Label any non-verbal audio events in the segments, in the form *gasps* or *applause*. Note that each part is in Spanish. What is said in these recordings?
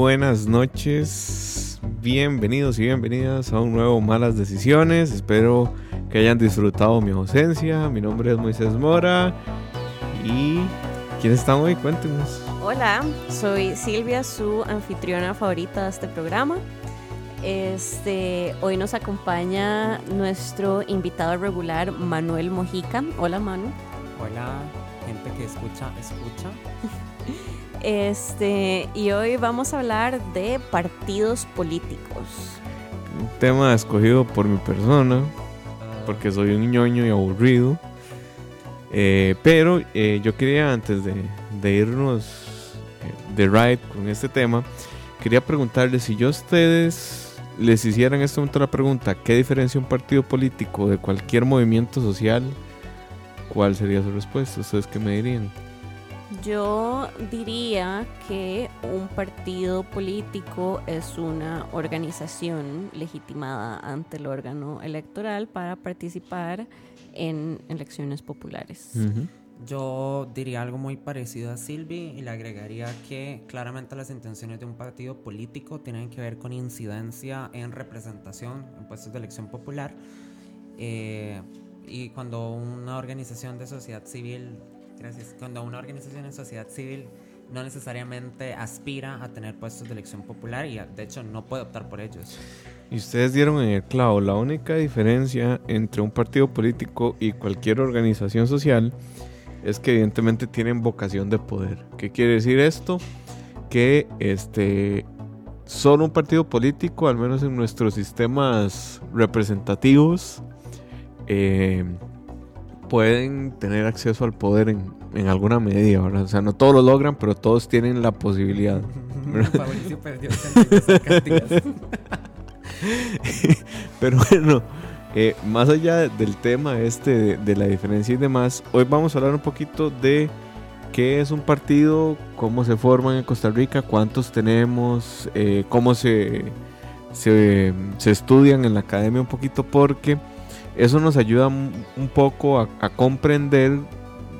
Buenas noches, bienvenidos y bienvenidas a un nuevo Malas Decisiones. Espero que hayan disfrutado mi ausencia. Mi nombre es Moisés Mora y ¿quiénes están hoy? Cuéntenos. Hola, soy Silvia, su anfitriona favorita de este programa. Este, hoy nos acompaña nuestro invitado regular Manuel Mojica. Hola Manu. Hola, gente que escucha, escucha. *laughs* Este, y hoy vamos a hablar de partidos políticos. Un tema escogido por mi persona, porque soy un ñoño y aburrido. Eh, pero eh, yo quería, antes de, de irnos eh, de ride con este tema, quería preguntarles si yo a ustedes les hiciera en este momento la pregunta, ¿qué diferencia un partido político de cualquier movimiento social? ¿Cuál sería su respuesta? ¿Ustedes qué me dirían? Yo diría que un partido político es una organización legitimada ante el órgano electoral para participar en elecciones populares. Yo diría algo muy parecido a Silvi y le agregaría que claramente las intenciones de un partido político tienen que ver con incidencia en representación en puestos de elección popular. Eh, y cuando una organización de sociedad civil Gracias. Cuando una organización en sociedad civil no necesariamente aspira a tener puestos de elección popular y de hecho no puede optar por ellos. Y ustedes dieron en el clavo, la única diferencia entre un partido político y cualquier organización social es que evidentemente tienen vocación de poder. ¿Qué quiere decir esto? Que este solo un partido político, al menos en nuestros sistemas representativos, eh, pueden tener acceso al poder en, en, alguna medida, ¿verdad? O sea, no todos lo logran, pero todos tienen la posibilidad. *laughs* *laughs* pero bueno, eh, más allá del tema este de, de, la diferencia y demás, hoy vamos a hablar un poquito de qué es un partido, cómo se forman en Costa Rica, cuántos tenemos, eh, cómo se, se, se estudian en la academia un poquito, porque eso nos ayuda un poco a, comprender,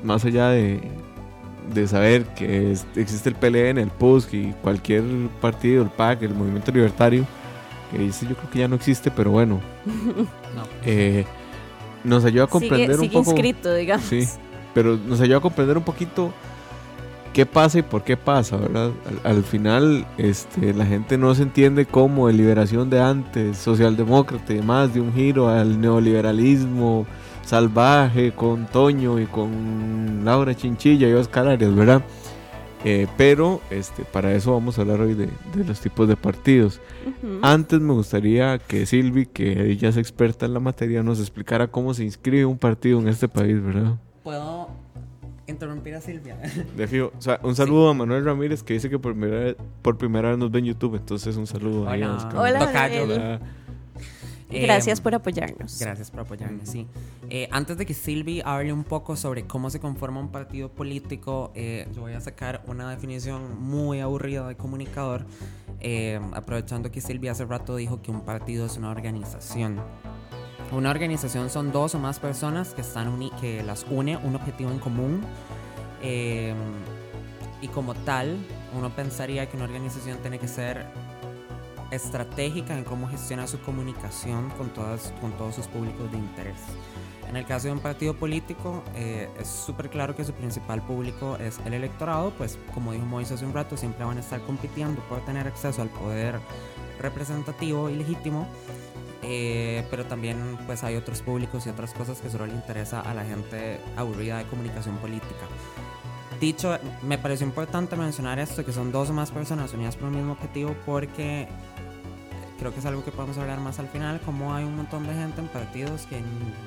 más allá de, saber que existe el PLN, el PUSC y cualquier partido, el PAC, el Movimiento Libertario, que dice yo creo que ya no existe, pero bueno. *laughs* Eh, nos ayuda a comprender un poco. inscrito, digamos. Sí, pero nos ayuda a comprender un poquito qué pasa y por qué pasa, ¿verdad? Al, final, este, la gente no se entiende cómo el liberación de antes, socialdemócrata y demás, de un giro al neoliberalismo salvaje con Toño y con Laura Chinchilla y Oscar Arias, ¿verdad? Eh, pero este, para eso vamos a hablar hoy de, los tipos de partidos. Antes me gustaría que Silvi, que ella es experta en la materia, nos explicara cómo se inscribe un partido en este país, ¿verdad? Puedo interrumpir a Silvia. *laughs* De o sea, un saludo a Manuel Ramírez que dice que por primera, vez, por primera vez nos ve en YouTube. Entonces, un saludo Hola. a Oscar. Hola, Gracias por apoyarnos. Gracias por apoyarnos, sí. Eh, antes de que Silvi hable un poco sobre cómo se conforma un partido político, eh, yo voy a sacar una definición muy aburrida de comunicador, eh, aprovechando que Silvia hace rato dijo que un partido es una organización. Una organización son dos o más personas que, están que las une un objetivo en común. Eh, y como tal, uno pensaría que una organización tiene que ser estratégica en cómo gestiona su comunicación con, todas, con todos sus públicos de interés. En el caso de un partido político, eh, es súper claro que su principal público es el electorado, pues como dijo Moisés hace un rato, siempre van a estar compitiendo por tener acceso al poder representativo y legítimo. Eh, pero también pues hay otros públicos y otras cosas que solo le interesa a la gente aburrida de comunicación política. Dicho, me pareció importante mencionar esto, que son dos o más personas unidas por un mismo objetivo, porque creo que es algo que podemos hablar más al final, como hay un montón de gente en partidos que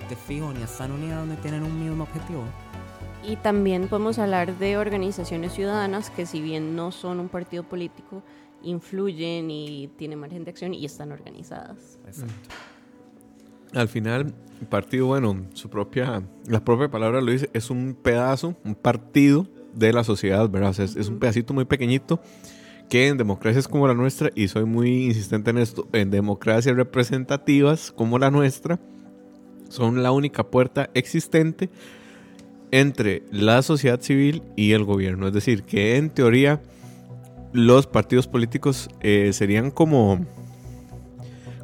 de fijo ni están unidos ni tienen un mismo objetivo. Y también podemos hablar de organizaciones ciudadanas que si bien no son un partido político, influyen y tienen margen de acción y están organizadas. Exacto. Al final, el partido, bueno, su propia, la propia palabra lo dice, es un pedazo, un partido de la sociedad, ¿verdad? O sea, es, es un pedacito muy pequeñito que en democracias como la nuestra, y soy muy insistente en esto, en democracias representativas como la nuestra, son la única puerta existente entre la sociedad civil y el gobierno. Es decir, que en teoría los partidos políticos eh, serían como,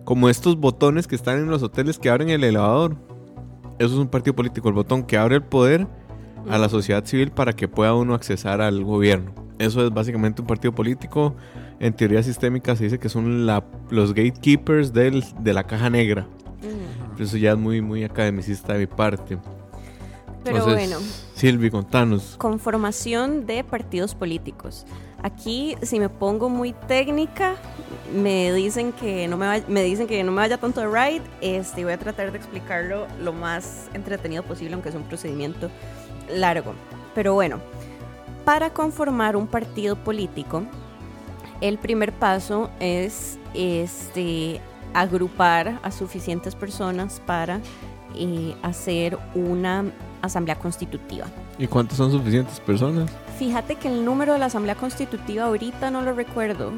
como estos botones que están en los hoteles que abren el elevador. Eso es un partido político, el botón que abre el poder a la sociedad civil para que pueda uno accesar al gobierno. Eso es básicamente un partido político. En teoría sistémica se dice que son la, los gatekeepers del, de la caja negra. Mm. Eso ya es muy, muy academicista de mi parte. Pero Entonces, bueno, Silvi, contanos. conformación de partidos políticos. Aquí, si me pongo muy técnica, me dicen que no me, vaya, me dicen que no me vaya tanto de ride. Este, voy a tratar de explicarlo lo más entretenido posible, aunque es un procedimiento largo. Pero bueno, para conformar un partido político, el primer paso es este, agrupar a suficientes personas para eh, hacer una asamblea constitutiva. ¿Y cuántas son suficientes personas? Fíjate que el número de la asamblea constitutiva ahorita no lo recuerdo.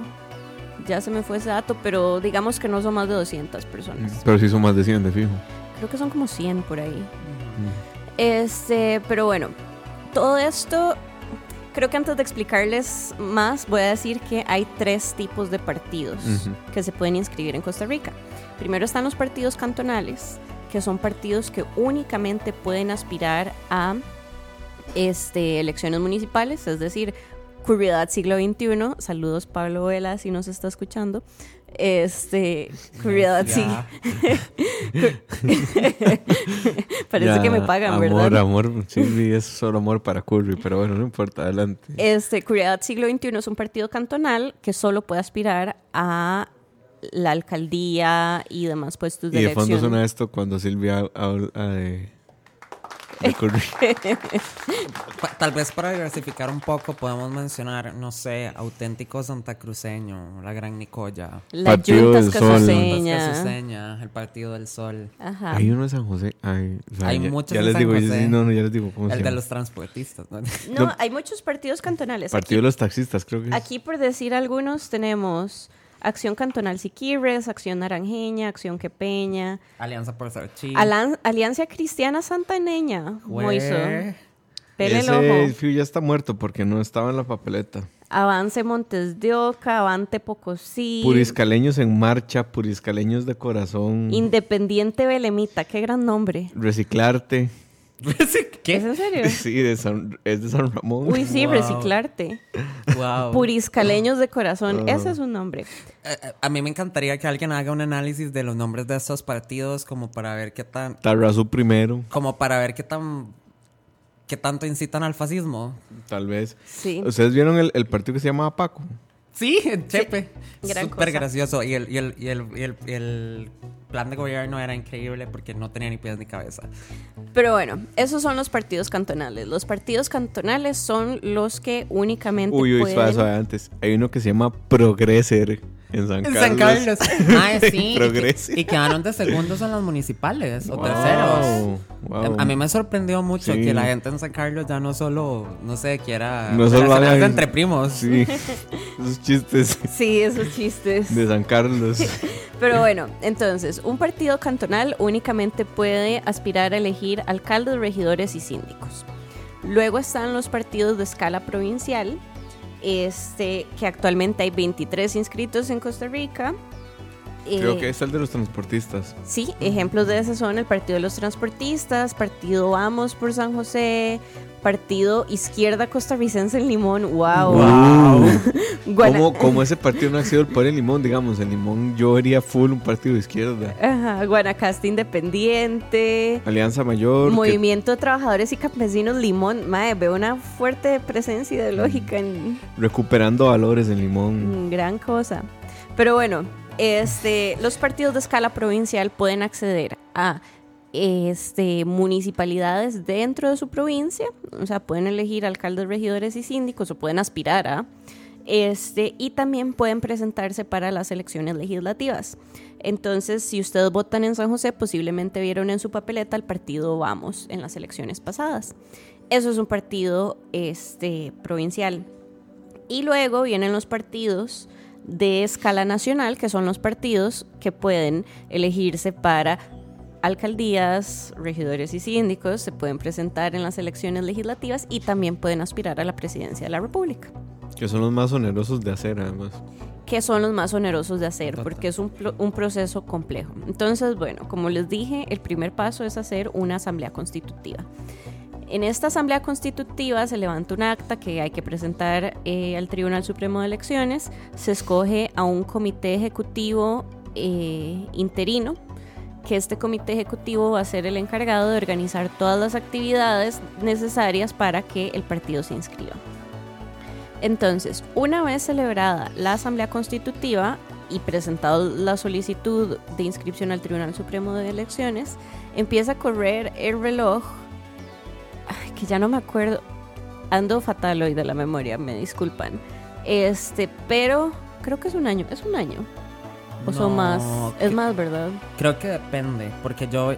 Ya se me fue ese dato, pero digamos que no son más de 200 personas. Pero sí son más de 100 de fijo. Creo que son como 100 por ahí. Este, pero bueno, todo esto, creo que antes de explicarles más, voy a decir que hay tres tipos de partidos que se pueden inscribir en Costa Rica. Primero están los partidos cantonales, que son partidos que únicamente pueden aspirar a este, elecciones municipales, es decir, Curriedad siglo XXI. Saludos Pablo Vela si nos está escuchando. Este, Curriedad sí. *laughs* Parece Ya, que me pagan, amor, ¿verdad? Amor, Silvi, es solo amor para Curry, pero bueno, no importa, adelante. Este, Curriedad Siglo XXI es un partido cantonal que solo puede aspirar a la alcaldía y demás puestos de Y de fondo suena esto cuando Silvia habla de, de *laughs* Curry. Pa- Tal vez para diversificar un poco podemos mencionar, no sé, auténtico santacruceño, la Gran Nicoya, La Partido Junta del Sol. Escasuseña. Escasuseña, el Partido del Sol, Ajá. Hay uno de San José. Ay, o sea, Hay ya, muchos ya en les San digo, José. sí, no, no, ya les digo cómo se el de los transportistas. ¿no? No, No. hay muchos partidos cantonales. Partido de los taxistas, creo que es. Aquí, por decir algunos, tenemos Acción Cantonal Siquirres, Acción Naranjeña, Acción Quepeña, Alianza por Sarchi. Alan- Alianza Cristiana Santaneña, Moiso, Pele el Ese ojo, Fiu ya está muerto porque no estaba en la papeleta. Avance Montes de Oca, Avante Pocosí, Puriscaleños en marcha, puriscaleños de corazón. Independiente Belemita, qué gran nombre. reciclarte. *laughs* ¿Es ¿Qué? en serio? Sí, de San- es de San Ramón. Uy, sí, Wow. reciclarte. Wow. Puriscaleños de corazón, Ah. ese es un nombre. Eh, eh, a mí me encantaría que alguien haga un análisis de los nombres de estos partidos como para ver qué tan Tarrazú primero, como para ver qué tan qué tanto incitan al fascismo. tal vez. Sí. ¿Ustedes vieron el, el partido que se llamaba Paco? Sí, en Chepe. gran Súper cosa. gracioso. Y el, y, el, y, el, y, el, y el plan de gobierno era increíble porque no tenía ni pies ni cabeza. Pero bueno, esos son los partidos cantonales. Los partidos cantonales son los que únicamente Uy, uy, pueden... suave, suave, antes. Hay uno que se llama Progreser en San En Carlos. San Carlos. *laughs* Ah, sí. y. *laughs* Y quedaron de segundos en las municipales o Wow, terceros. wow. A mí me sorprendió mucho Sí. que la gente en San Carlos ya no solo, no sé, quiera No solo hagan- entre primos. Sí, *laughs* esos chistes Sí, esos chistes. de San Carlos. Pero bueno, entonces, un partido cantonal únicamente puede aspirar a elegir alcaldes, regidores y síndicos. Luego están los partidos de escala provincial, este, que actualmente hay 23 inscritos en Costa Rica. Creo Eh, que es el de los transportistas. Sí, ejemplos de ese son el Partido de los Transportistas, Partido Vamos por San José, Partido Izquierda Costarricense en Limón, wow. *laughs* Guana- Como, como ese partido no ha sido el por el limón, digamos, el limón yo haría full un partido de izquierda. Ajá, Guanacaste Independiente, Alianza Mayor. que- Movimiento de Trabajadores y Campesinos Limón, mae, veo una fuerte presencia ideológica en, recuperando valores en limón. en gran cosa. Pero bueno, este, los partidos de escala provincial pueden acceder a este, municipalidades dentro de su provincia, o sea, pueden elegir alcaldes, regidores y síndicos o pueden aspirar a, este, y también pueden presentarse para las elecciones legislativas. Entonces, si ustedes votan en San José, posiblemente vieron en su papeleta el partido Vamos en las elecciones pasadas. Eso es un partido provincial. Y luego vienen los partidos de escala nacional, que son los partidos que pueden elegirse para alcaldías, regidores y síndicos, se pueden presentar en las elecciones legislativas y también pueden aspirar a la presidencia de la República, Que son los más onerosos de hacer, además. que son los más onerosos de hacer porque es un, un proceso complejo. Entonces, bueno, como les dije, el primer paso es hacer una asamblea constitutiva. En esta asamblea constitutiva se levanta un acta que hay que presentar eh, al Tribunal Supremo de Elecciones, se escoge a un comité ejecutivo eh, interino, que este comité ejecutivo va a ser el encargado de organizar todas las actividades necesarias para que el partido se inscriba. Entonces, una vez celebrada la asamblea constitutiva y presentado la solicitud de inscripción al Tribunal Supremo de Elecciones, empieza a correr el reloj, ay, que ya no me acuerdo, ando fatal hoy de la memoria, me disculpan. Este, pero creo que es un año, es un año. O son más, que- es más, ¿verdad? Creo que depende, porque yo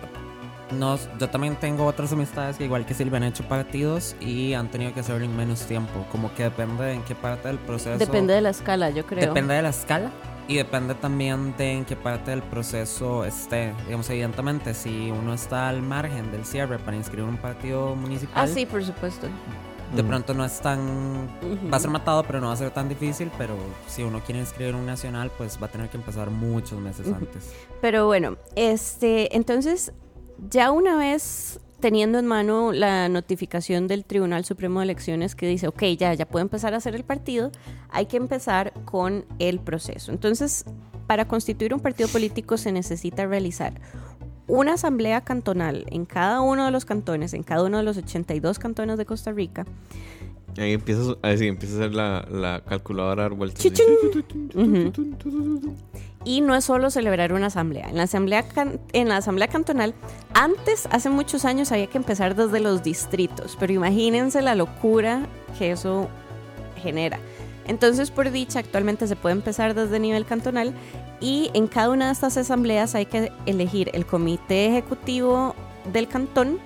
no, yo también tengo otras amistades que igual que Silvia han hecho partidos y han tenido que hacerlo en menos tiempo. Como que depende en qué parte del proceso. Depende de la escala, yo creo. Depende de la escala y depende también de en qué parte del proceso esté. Digamos, evidentemente, si uno está al margen del cierre para inscribir un partido municipal, Ah, sí, por supuesto. de Mm. pronto no es tan... Va a ser matado, pero no va a ser tan difícil, pero si uno quiere inscribir un nacional, pues va a tener que empezar muchos meses antes. Pero bueno, este, entonces, ya una vez teniendo en mano la notificación del Tribunal Supremo de Elecciones que dice, ok, ya, ya puede empezar a hacer el partido, hay que empezar con el proceso. Entonces, para constituir un partido político se necesita realizar una asamblea cantonal en cada uno de los cantones, en cada uno de los 82 cantones de Costa Rica. Ahí empieza, ahí sí, empieza a hacer la, la calculadora dar vueltas. Y no es solo celebrar una asamblea. En la asamblea, en la asamblea cantonal, antes, hace muchos años, había que empezar desde los distritos, pero imagínense la locura que eso genera. Entonces, por dicha, actualmente se puede empezar desde nivel cantonal y en cada una de estas asambleas hay que elegir el comité ejecutivo del cantón,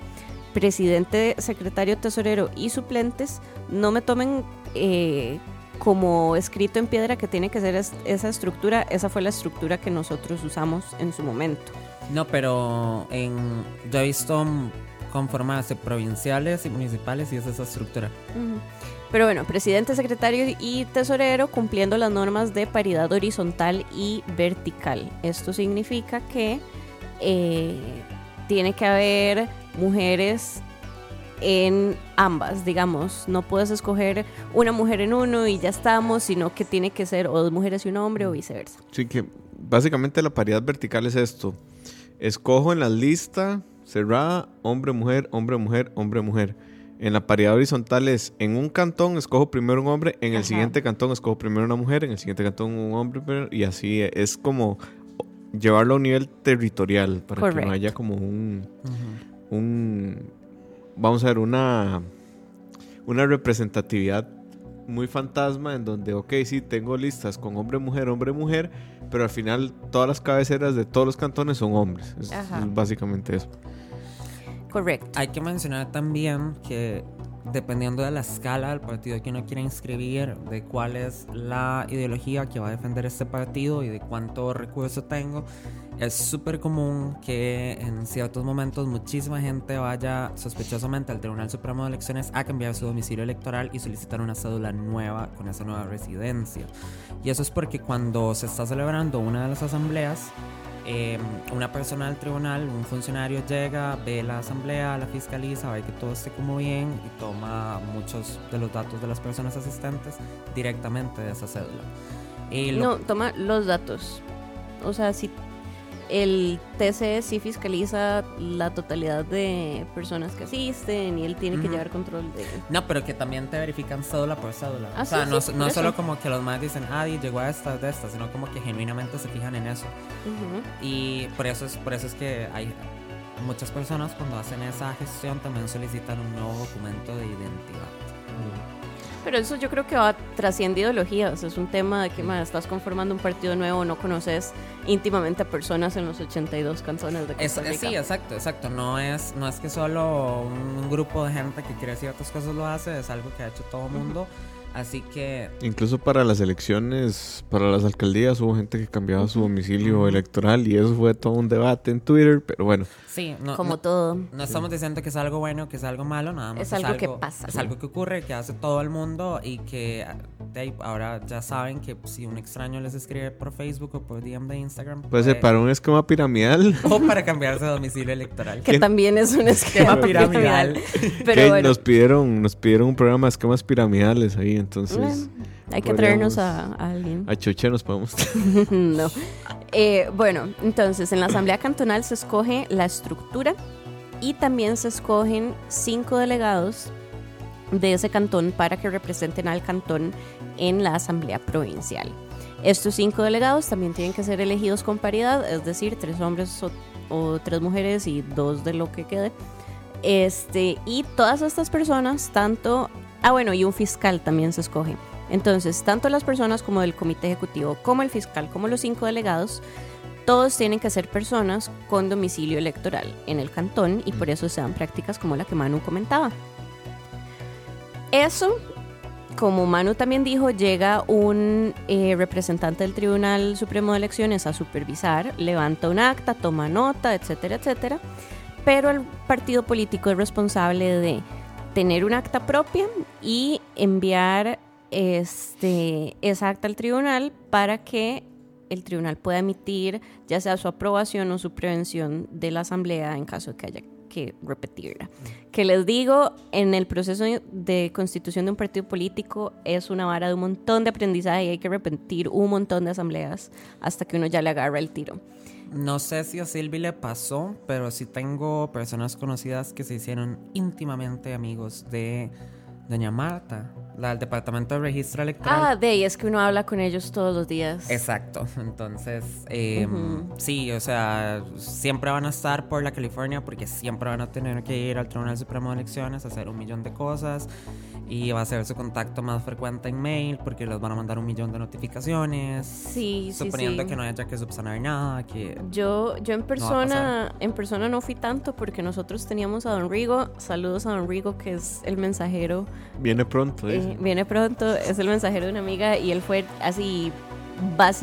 presidente, secretario, tesorero y suplentes. No me tomen eh, como escrito en piedra que tiene que ser es- esa estructura. Esa fue la estructura que nosotros usamos en su momento. No, pero en, yo he visto conformarse provinciales y municipales y es esa estructura. Pero bueno, presidente, secretario y tesorero cumpliendo las normas de paridad horizontal y vertical. Esto significa que eh, tiene que haber mujeres en ambas, digamos. No puedes escoger una mujer en uno y ya estamos, sino que tiene que ser o dos mujeres y un hombre o viceversa. Sí, que básicamente la paridad vertical es esto. Escojo en la lista cerrada hombre, mujer, hombre, mujer, hombre, mujer. En la paridad horizontal es en un cantón escojo primero un hombre, en el Ajá. siguiente cantón escojo primero una mujer, en el siguiente cantón un hombre, y así es como llevarlo a un nivel territorial para que no haya como un, un vamos a ver, una, una representatividad muy fantasma en donde, ok, sí, tengo listas con hombre, mujer, hombre, mujer, pero al final todas las cabeceras de todos los cantones son hombres. Es, básicamente eso. Correcto. Hay que mencionar también que dependiendo de la escala del partido que uno quiere inscribir, de cuál es la ideología que va a defender este partido y de cuánto recurso tengo, es súper común que en ciertos momentos muchísima gente vaya sospechosamente al Tribunal Supremo de Elecciones a cambiar su domicilio electoral y solicitar una cédula nueva con esa nueva residencia. Y eso es porque cuando se está celebrando una de las asambleas, eh, una persona del tribunal, un funcionario llega, ve la asamblea, la fiscaliza, ve que todo esté como bien y toma muchos de los datos de las personas asistentes directamente de esa cédula. Y lo- No, toma los datos. O sea, si el TC sí fiscaliza la totalidad de personas que asisten y él tiene que llevar control de... No, pero que también te verifican cédula por cédula. Ah, o sea, sí, no, sí, no por solo como que los más dicen, ah, y llegó a esta, de esta, sino como que genuinamente se fijan en eso. Y por eso es, por eso es que hay muchas personas cuando hacen esa gestión también solicitan un nuevo documento de identidad. Pero eso yo creo que va trasciende ideologías. Es un tema de que ma, estás conformando un partido nuevo, no conoces íntimamente a personas en los 82 canzones de Costa es- Rica. sí, exacto, exacto. No es, no es que solo un grupo de gente que quiere ciertas cosas lo hace, es algo que ha hecho todo el mundo. Así que Incluso para las elecciones, para las alcaldías, hubo gente que cambiaba su domicilio electoral y eso fue todo un debate en Twitter, pero bueno, sí, no, Como no- todo. No estamos diciendo que es algo bueno, que es algo malo, nada más. Es algo que pasa. Es algo que ocurre, que hace todo el mundo y que de ahí, ahora ya saben que si un extraño les escribe por Facebook o por DM de Instagram, puede ser para un esquema piramidal. *laughs* o para cambiarse de domicilio electoral. Que también es un esquema piramidal. *laughs* Pero que bueno, nos pidieron, nos pidieron un programa de esquemas piramidales ahí, entonces eh, hay que traernos a, a alguien. a Choche nos podemos. *laughs* no. Eh, bueno, entonces en la Asamblea Cantonal se escoge la estructura y también se escogen cinco delegados de ese cantón para que representen al cantón en la Asamblea Provincial. Estos cinco delegados también tienen que ser elegidos con paridad, es decir, tres hombres o, o tres mujeres y dos de lo que quede. Este, y todas estas personas, tanto, ah bueno, y un fiscal también se escoge. Entonces, tanto las personas como del comité ejecutivo, como el fiscal, como los cinco delegados, todos tienen que ser personas con domicilio electoral en el cantón y por eso se dan prácticas como la que Manu comentaba. Eso, como Manu también dijo, llega un eh, representante del Tribunal Supremo de Elecciones a supervisar, levanta un acta, toma nota, etcétera, etcétera. Pero el partido político es responsable de tener un acta propia y enviar este, esa acta al tribunal para que el tribunal pueda emitir ya sea su aprobación o su prevención de la asamblea en caso de que haya que repetirla. Que les digo, en el proceso de constitución de un partido político es una vara de un montón de aprendizaje y hay que repetir un montón de asambleas hasta que uno ya le agarra el tiro. No sé si a Silvi le pasó, pero sí tengo personas conocidas que se hicieron íntimamente amigos de Doña Marta, la del Departamento de Registro Electoral. Ah, de ahí es que uno habla con ellos todos los días. Exacto, *laughs* entonces eh, sí, o sea, siempre van a estar por la California porque siempre van a tener que ir al Tribunal Supremo de Elecciones a hacer un millón de cosas y va a ser su contacto más frecuente en mail porque les van a mandar un millón de notificaciones. Sí, sí, suponiendo sí. que no haya que subsanar nada, que Yo, yo en persona, en persona no fui tanto porque nosotros teníamos a Don Rigo. Saludos a Don Rigo, que es el mensajero. Viene pronto, eh, viene pronto, es el mensajero de una amiga y él fue así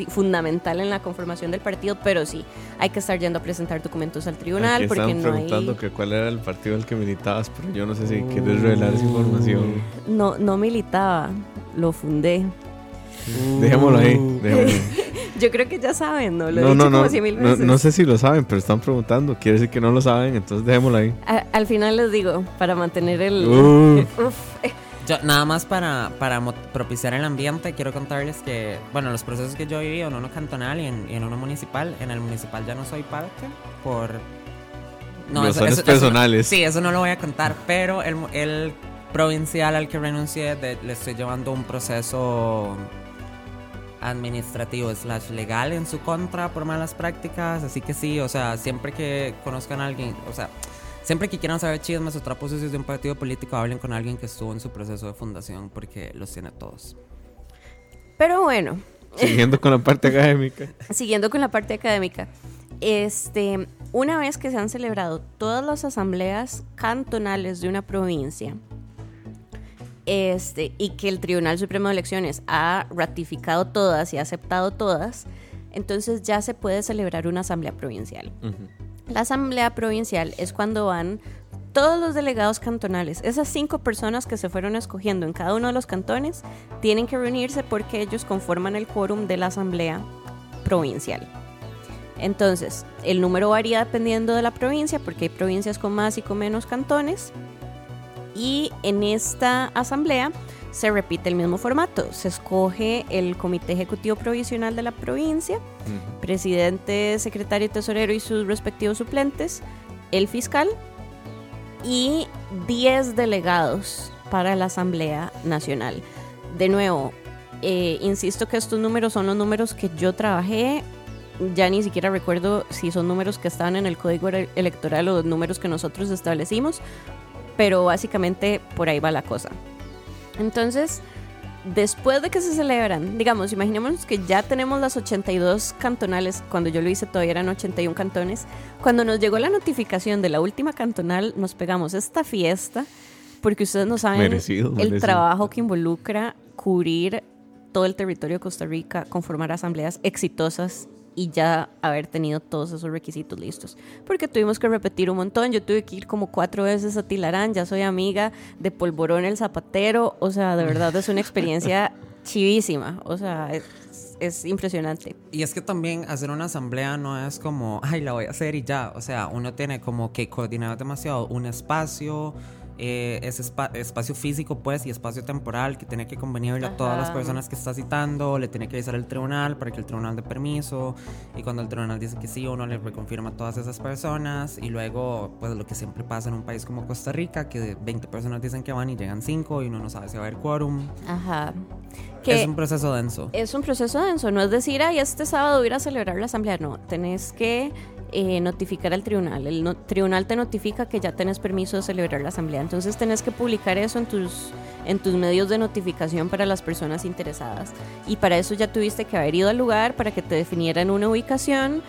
fundamental en la conformación del partido, pero sí, hay que estar yendo a presentar documentos al tribunal Aquí porque no preguntando hay, que cuál era el partido al que militabas, pero yo no sé si quieres revelar esa información. no, no militaba, lo fundé. Dejémoslo ahí, dejémoslo ahí. *laughs* Yo creo que ya saben, ¿no? Lo he No, dicho no, como no, cien mil no, veces. no sé si lo saben, pero están preguntando. Quiere decir que no lo saben, entonces dejémoslo ahí. A- al final les digo, para mantener el... Uh, *laughs* Uf, eh, Yo, nada más para, para propiciar el ambiente, quiero contarles que, bueno, los procesos que yo he vivido en uno cantonal y en, y en uno municipal, en el municipal ya no soy parte por... Razones personales. sí, eso no lo voy a contar, pero el, el provincial al que renuncié de- le estoy llevando un proceso administrativo slash legal en su contra por malas prácticas, así que sí, o sea, siempre que conozcan a alguien, o sea, siempre que quieran saber chismes o trapos sucios de un partido político, hablen con alguien que estuvo en su proceso de fundación porque los tiene todos. pero bueno, siguiendo con la parte *laughs* académica. siguiendo con la parte académica, este, una vez que se han celebrado todas las asambleas cantonales de una provincia, este, y que el Tribunal Supremo de Elecciones ha ratificado todas y ha aceptado todas, entonces ya se puede celebrar una asamblea provincial. La asamblea provincial es cuando van todos los delegados cantonales, esas cinco personas que se fueron escogiendo en cada uno de los cantones, tienen que reunirse porque ellos conforman el quórum de la asamblea provincial. Entonces, el número varía dependiendo de la provincia, porque hay provincias con más y con menos cantones. Y en esta asamblea se repite el mismo formato. Se escoge el comité ejecutivo provisional de la provincia, presidente, secretario, tesorero y sus respectivos suplentes, el fiscal y 10 delegados para la Asamblea Nacional. De nuevo, eh, insisto que estos números son los números que yo trabajé. Ya ni siquiera recuerdo si son números que estaban en el código electoral o números que nosotros establecimos, pero básicamente por ahí va la cosa. Entonces, después de que se celebran, digamos, imaginémonos que ya tenemos las 82 cantonales, cuando yo lo hice todavía eran 81 cantones, cuando nos llegó la notificación de la última cantonal, nos pegamos esta fiesta, porque ustedes no saben el trabajo que involucra cubrir todo el territorio de Costa Rica, conformar asambleas exitosas y ya haber tenido todos esos requisitos listos. Porque tuvimos que repetir un montón. Yo tuve que ir como cuatro veces a Tilarán. Ya soy amiga de Polvorón el Zapatero. O sea, de verdad es una experiencia *laughs* chivísima. O sea, es, es, impresionante. Y es que también hacer una asamblea no es como, ay, la voy a hacer y ya. O sea, uno tiene como que coordinar demasiado un espacio eh, ese espacio físico pues y espacio temporal que tiene que convenirle a todas las personas que está citando, le tiene que avisar al tribunal para que el tribunal dé permiso y cuando el tribunal dice que sí uno le reconfirma a todas esas personas y luego pues lo que siempre pasa en un país como Costa Rica que 20 personas dicen que van y llegan 5 y uno no sabe si va a haber quórum. Ajá. Que es un proceso denso. Es un proceso denso, no es decir, ay, este sábado voy a celebrar la asamblea, no, tenés que eh, notificar al tribunal. El tribunal te notifica que ya tenés permiso de celebrar la asamblea. Entonces tenés que publicar eso en tus, en tus medios de notificación para las personas interesadas. Y para eso ya tuviste que haber ido al lugar para que te definieran una ubicación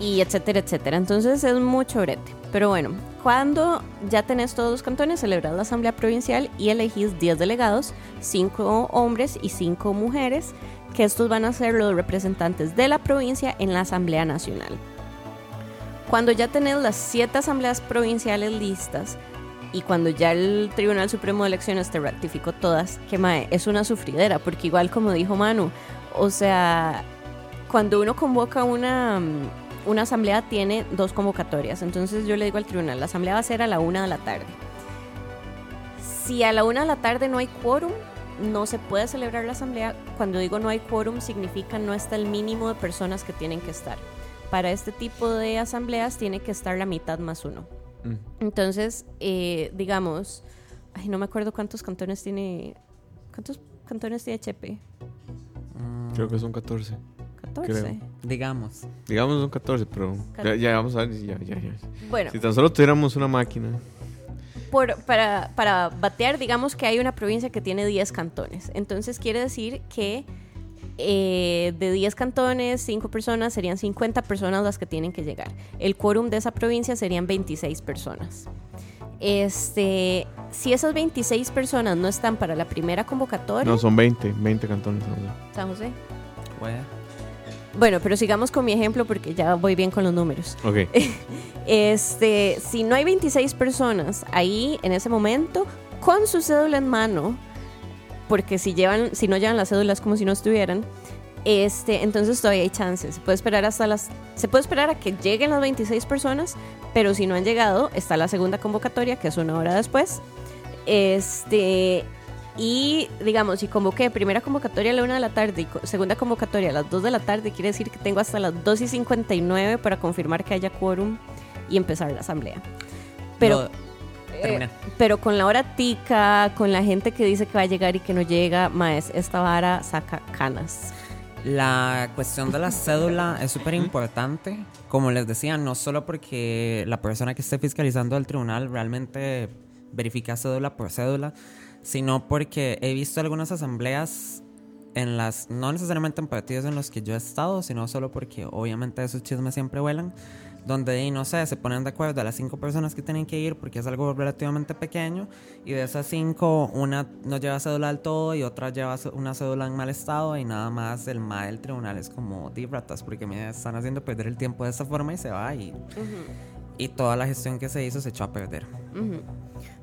y etcétera, etcétera. Entonces es mucho brete. Pero bueno, cuando ya tenés todos los cantones, celebras la asamblea provincial y elegís 10 delegados, 5 hombres y 5 mujeres, que estos van a ser los representantes de la provincia en la Asamblea Nacional. Cuando ya tenés las siete asambleas provinciales listas y cuando ya el Tribunal Supremo de Elecciones te ratificó todas, que mae, es una sufridera, porque igual como dijo Manu, o sea, cuando uno convoca una, una asamblea tiene dos convocatorias, entonces yo le digo al tribunal, la asamblea va a ser a la una de la tarde. Si a la una de la tarde no hay quórum, no se puede celebrar la asamblea. Cuando digo no hay quórum, significa no está el mínimo de personas que tienen que estar para este tipo de asambleas tiene que estar la mitad más uno. Mm. Entonces, eh, digamos, ay, no me acuerdo cuántos cantones tiene. ¿Cuántos cantones tiene Chepe? Mm. Creo que son 14. 14. Digamos. Digamos son 14, pero ya, vamos a ver. Ya, ya, ya. Bueno. Si tan solo tuviéramos una máquina. Por, para, para batear, digamos que hay una provincia que tiene 10 cantones. Entonces quiere decir que eh, de 10 cantones, 5 personas, serían 50 personas las que tienen que llegar. El quórum de esa provincia serían 26 personas. Este, si esas 26 personas no están para la primera convocatoria. No, son 20, 20 cantones. San José. Bueno, pero sigamos con mi ejemplo porque ya voy bien con los números. Ok. *laughs* este, si no hay 26 personas ahí en ese momento, con su cédula en mano, porque si llevan, si no llevan las cédulas como si no estuvieran, este, entonces todavía hay chances. Se puede esperar hasta las, se puede esperar a que lleguen las 26 personas, pero si no han llegado, está la segunda convocatoria, que es una hora después. Este, y digamos, si convoqué primera convocatoria a la una de la tarde y segunda convocatoria a las 2 de la tarde, quiere decir que tengo hasta las 2 y 59 para confirmar que haya quórum y empezar la asamblea. Pero. Eh, pero con la hora tica, con la gente que dice que va a llegar y que no llega, más esta vara saca canas. La cuestión de la cédula es súper importante. Como les decía, no solo porque la persona que esté fiscalizando el tribunal realmente verifica cédula por cédula, sino porque he visto algunas asambleas en las, no necesariamente en partidos en los que yo he estado, sino solo porque obviamente esos chismes siempre vuelan, donde, no sé, se ponen de acuerdo a las cinco personas que tienen que ir porque es algo relativamente pequeño y de esas cinco, una no lleva cédula del todo y otra lleva una cédula en mal estado y nada más el MA del tribunal es como di ratas porque me están haciendo perder el tiempo de esta forma y se va y, y toda la gestión que se hizo se echó a perder.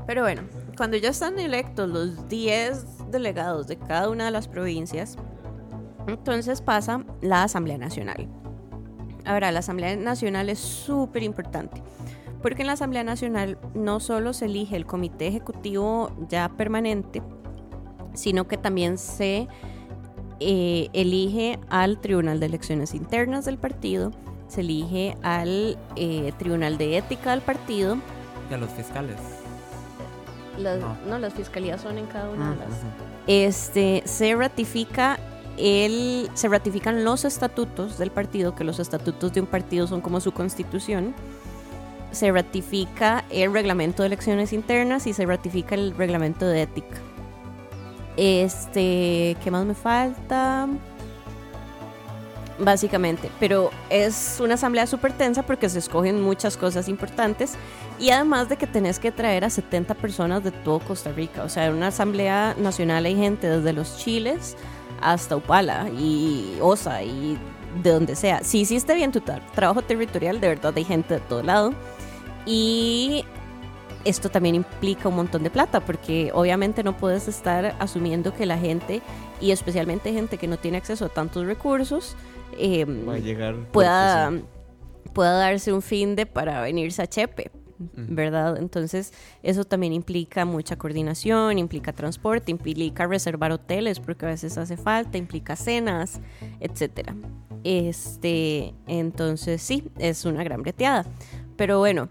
Pero bueno, cuando ya están electos los 10 delegados de cada una de las provincias, entonces pasa la Asamblea Nacional. Ahora, la Asamblea Nacional es súper importante, porque en la Asamblea Nacional no solo se elige el comité ejecutivo ya permanente, sino que también se eh, elige al Tribunal de Elecciones Internas del partido, se elige al eh, Tribunal de Ética del partido. Y a los fiscales. no. las fiscalías son en cada una de las. Este, se ratifica se ratifican los estatutos del partido, que los estatutos de un partido son como su constitución. Se ratifica el reglamento de elecciones internas y se ratifica el reglamento de ética. Este, ¿qué más me falta? Básicamente, pero es una asamblea súper tensa porque se escogen muchas cosas importantes y además de que tenés que traer a 70 personas de todo Costa Rica. O sea, en una asamblea nacional hay gente desde los chiles hasta Upala y Osa y de donde sea. Si hiciste bien tu trabajo territorial, de verdad hay gente de todo lado. Y esto también implica un montón de plata, porque obviamente no puedes estar asumiendo que la gente, y especialmente gente que no tiene acceso a tantos recursos, em, pueda, pueda darse un fin de para venirse a Chepe. ¿Verdad? Entonces, eso también implica mucha coordinación, implica transporte, implica reservar hoteles porque a veces hace falta, implica cenas, etcétera. Este, entonces sí, es una gran breteada. Pero bueno,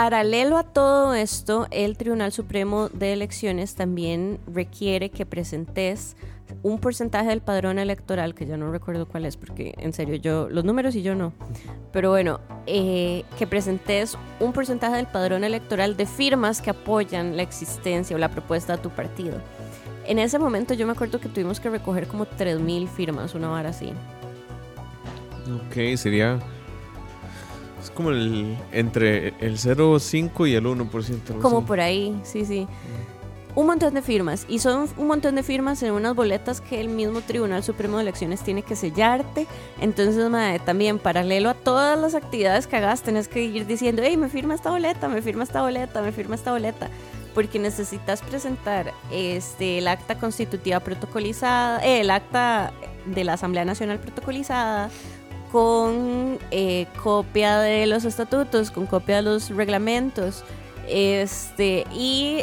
paralelo a todo esto, el Tribunal Supremo de Elecciones también requiere que presentes un porcentaje del padrón electoral, que ya no recuerdo cuál es, porque en serio yo, los números y yo no, pero bueno, eh, que presentes un porcentaje del padrón electoral de firmas que apoyan la existencia o la propuesta de tu partido. En ese momento yo me acuerdo que tuvimos que recoger como 3.000 firmas, una vara así. Ok, sería... Es como el, entre el 0,5 y el 1%. Como por ahí, sí, sí un montón de firmas y son un montón de firmas en unas boletas que el mismo Tribunal Supremo de Elecciones tiene que sellarte. Entonces, madre, también paralelo a todas las actividades que hagas, tenés que ir diciendo, hey, me firma esta boleta, me firma esta boleta, me firma esta boleta. Porque necesitas presentar este, el acta constitutiva protocolizada, eh, el acta de la Asamblea Nacional protocolizada, con eh, copia de los estatutos, con copia de los reglamentos, este, y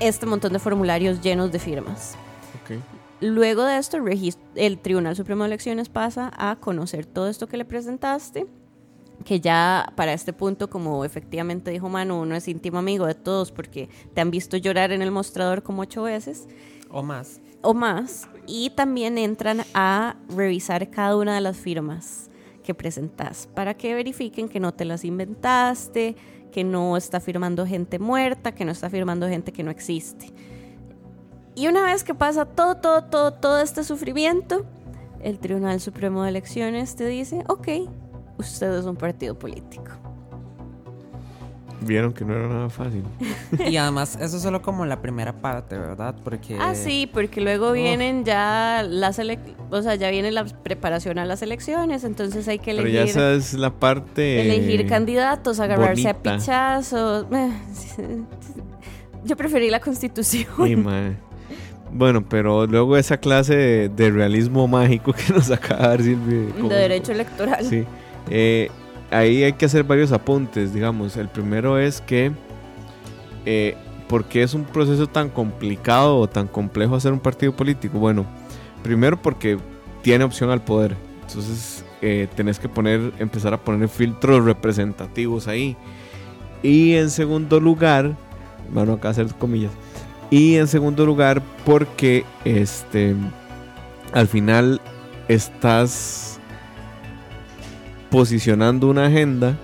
este montón de formularios llenos de firmas. Luego de esto, el Tribunal Supremo de Elecciones pasa a conocer todo esto que le presentaste, que ya para este punto, como efectivamente dijo Manu, uno es íntimo amigo de todos porque te han visto llorar en el mostrador como ocho veces. O más. O más. Y también entran a revisar cada una de las firmas que presentas para que verifiquen que no te las inventaste, que no está firmando gente muerta, que no está firmando gente que no existe. Y una vez que pasa todo, todo, todo, todo este sufrimiento, el Tribunal Supremo de Elecciones te dice, ok, usted es un partido político. Vieron que no era nada fácil. *laughs* y además, eso es solo como la primera parte, ¿verdad? Porque... Ah, sí, porque luego vienen ya las o sea, ya viene la preparación a las elecciones, entonces hay que elegir... Pero ya esa es la parte... Elegir candidatos, agarrarse a pichazos. *laughs* Yo preferí la constitución. Sí, Bueno, pero luego esa clase de, realismo mágico *laughs* que nos acaba de dar Silvia. De derecho electoral. Sí. Eh, ahí hay que hacer varios apuntes, digamos. El primero es que, eh, ¿por qué es un proceso tan complicado o tan complejo hacer un partido político? Bueno, primero porque tiene opción al poder. Entonces, eh, tenés que poner, empezar a poner filtros representativos ahí. Y en segundo lugar, bueno, acá hacer comillas. Y en segundo lugar, porque este, al final estás posicionando una agenda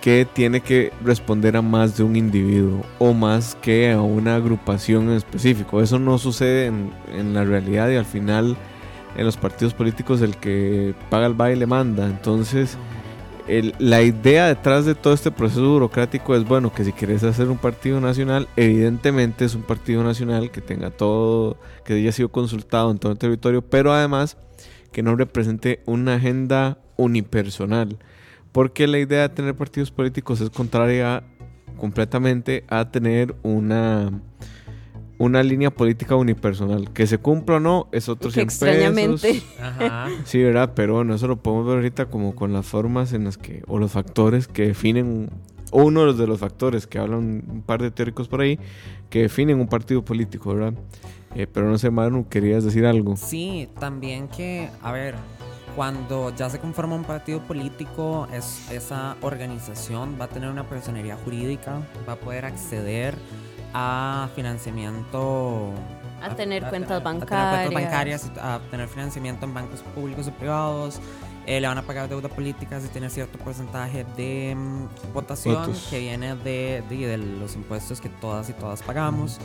que tiene que responder a más de un individuo o más que a una agrupación en específico. Eso no sucede en, la realidad y al final en los partidos políticos el que paga el baile manda. Entonces la idea detrás de todo este proceso burocrático es, bueno, que si quieres hacer un partido nacional, evidentemente es un partido nacional que tenga todo, que haya sido consultado en todo el territorio, pero además que no represente una agenda unipersonal. Porque la idea de tener partidos políticos es contraria completamente a tener una, una línea política unipersonal. Que se cumpla o no es otro Que 100 extrañamente. pesos. Ajá. Sí, ¿verdad? Pero bueno, eso lo podemos ver ahorita como con las formas en las que, o los factores que definen, o uno de los factores que hablan un par de teóricos por ahí, que definen un partido político, ¿verdad? Eh, pero no sé, Manu, querías decir algo. Sí, también que, a ver, cuando ya se conforma un partido político, es, esa organización va a tener una personería jurídica, va a poder acceder a financiamiento. A tener cuentas a tener bancarias. cuentas bancarias, a tener financiamiento en bancos públicos y privados. eh, le van a pagar deuda política si tiene cierto porcentaje de mm, votación Votos. que viene de, de- de los impuestos que todas y todas pagamos.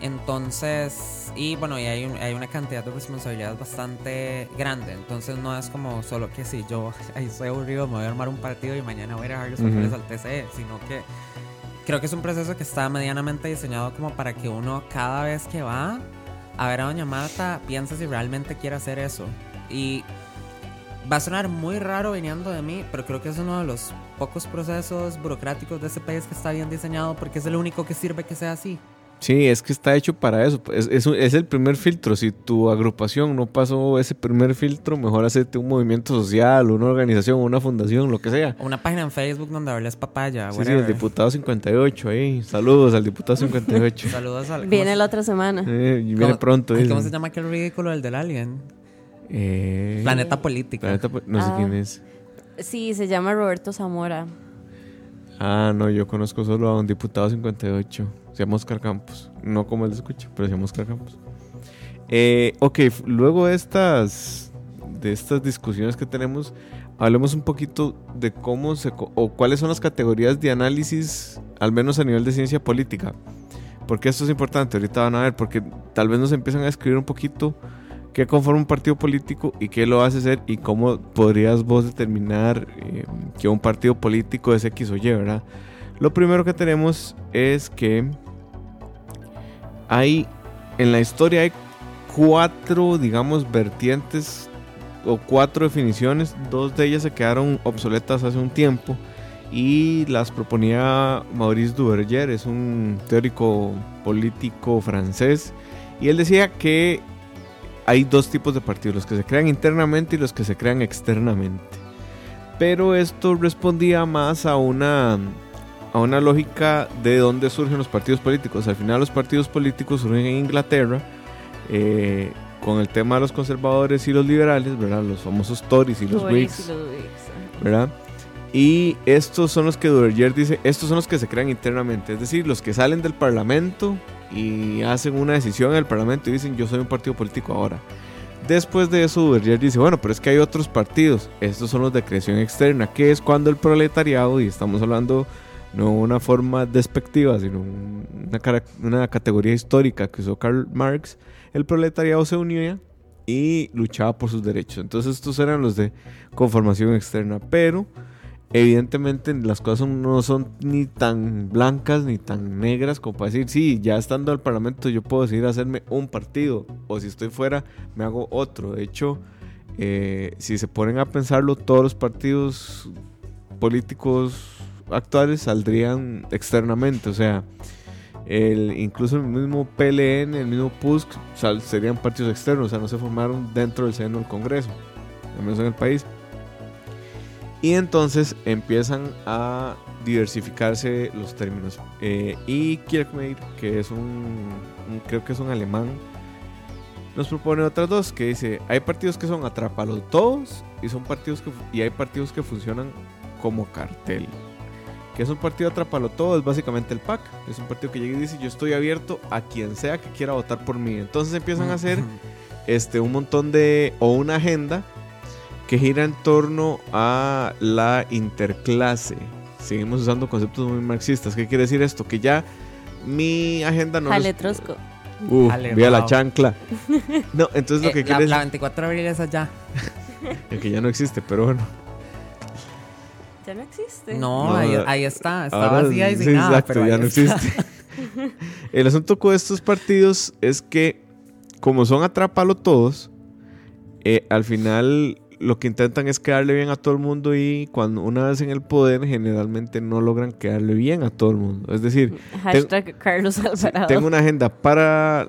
Entonces, y bueno, y hay, un- hay una cantidad de responsabilidades bastante grande. Entonces, no es como solo que si yo *laughs* ahí estoy aburrido, me voy a armar un partido y mañana voy a dejar los papeles al TCE, sino que creo que es un proceso que está medianamente diseñado como para que uno cada vez que va a ver a Doña Marta piense si realmente quiere hacer eso. Y va a sonar muy raro viniendo de mí, pero creo que es uno de los pocos procesos burocráticos de este país que está bien diseñado porque es el único que sirve que sea así. Sí, es que está hecho para eso. Es, es, un- es el primer filtro. Si tu agrupación no pasó ese primer filtro, mejor hacerte un movimiento social, una organización, una fundación, lo que sea. O Una página en Facebook donde hables papaya. Sí, sí, el diputado 58 ahí. Saludos al diputado *laughs* 58. Saludos al. Viene ¿cómo la otra semana. Eh, y viene ¿Cómo- pronto. ay, ¿Cómo se llama aquel ridículo el del Alien? Eh, Planeta Político. Planeta Po- no sé Ah. quién es. Sí, se llama Roberto Zamora. Ah, no, yo conozco solo a un diputado 58. Se llama Oscar Campos. No como él escucha, pero se llama Oscar Campos. Eh, ok, luego de estas, de estas discusiones que tenemos, hablemos un poquito de cómo se... o cuáles son las categorías de análisis, al menos a nivel de ciencia política. Porque esto es importante, ahorita van a ver, porque tal vez nos empiezan a escribir un poquito qué conforma un partido político y qué lo hace ser y cómo podrías vos determinar eh, que un partido político es X o Y, ¿verdad? Lo primero que tenemos es que hay, en la historia hay cuatro, digamos, vertientes o cuatro definiciones, dos de ellas se quedaron obsoletas hace un tiempo y las proponía Maurice Duverger, es un teórico político francés, y él decía que hay dos tipos de partidos, los que se crean internamente y los que se crean externamente. Pero esto respondía más a una, a una lógica de dónde surgen los partidos políticos. Al final los partidos políticos surgen en Inglaterra eh, con el tema de los conservadores y los liberales, ¿verdad? Los famosos Tories y los Whigs. ¿verdad? Y estos son los que Duverger dice, estos son los que se crean internamente, es decir, los que salen del Parlamento y hacen una decisión en el Parlamento y dicen, yo soy un partido político ahora. Después de eso, Duverger dice, bueno, pero es que hay otros partidos, estos son los de creación externa, que es cuando el proletariado, y estamos hablando no una forma despectiva, sino un- una, una categoría histórica que usó Karl Marx, el proletariado se unía y luchaba por sus derechos. Entonces estos eran los de conformación externa, pero evidentemente las cosas no son ni tan blancas ni tan negras como para decir, sí, ya estando al Parlamento yo puedo decidir hacerme un partido, o si estoy fuera me hago otro. De hecho, eh, si se ponen a pensarlo, todos los partidos políticos actuales saldrían externamente, o sea, el, incluso el mismo PLN, el mismo PUSC, sal- serían partidos externos, o sea, no se formaron dentro del seno del Congreso, al menos en el país. Y entonces empiezan a diversificarse los términos. Eh, y Kierkegaard, que es un, un- creo que es un alemán, nos propone otras dos, que dice, hay partidos que son atrápalos todos y, son partidos que, y hay partidos que funcionan como cartel. Que es un partido atrápalo todo, es básicamente el PAC. Es un partido que llega y dice, yo estoy abierto a quien sea que quiera votar por mí. Entonces empiezan a hacer este, un montón de, o una agenda que gira en torno a la interclase. Seguimos usando conceptos muy marxistas. ¿Qué quiere decir esto? Que ya mi agenda no Jale es... Trosco. Uh, vía la chancla. *laughs* No, entonces lo Eh, que la, quiere la decir... 24 de abril es allá. el *laughs* que ya no existe, pero bueno. Ya no existe. No, No, ahí, está. Está Ahora vacía y sí, sin nada. exacto, pero ya no está. existe. *laughs* El asunto con estos partidos es que, como son atrápalo todos, eh, al final lo que intentan es quedarle bien a todo el mundo y cuando una vez en el poder generalmente no logran quedarle bien a todo el mundo. Es decir, Hashtag Carlos Sí, Alvarado. tengo una agenda para,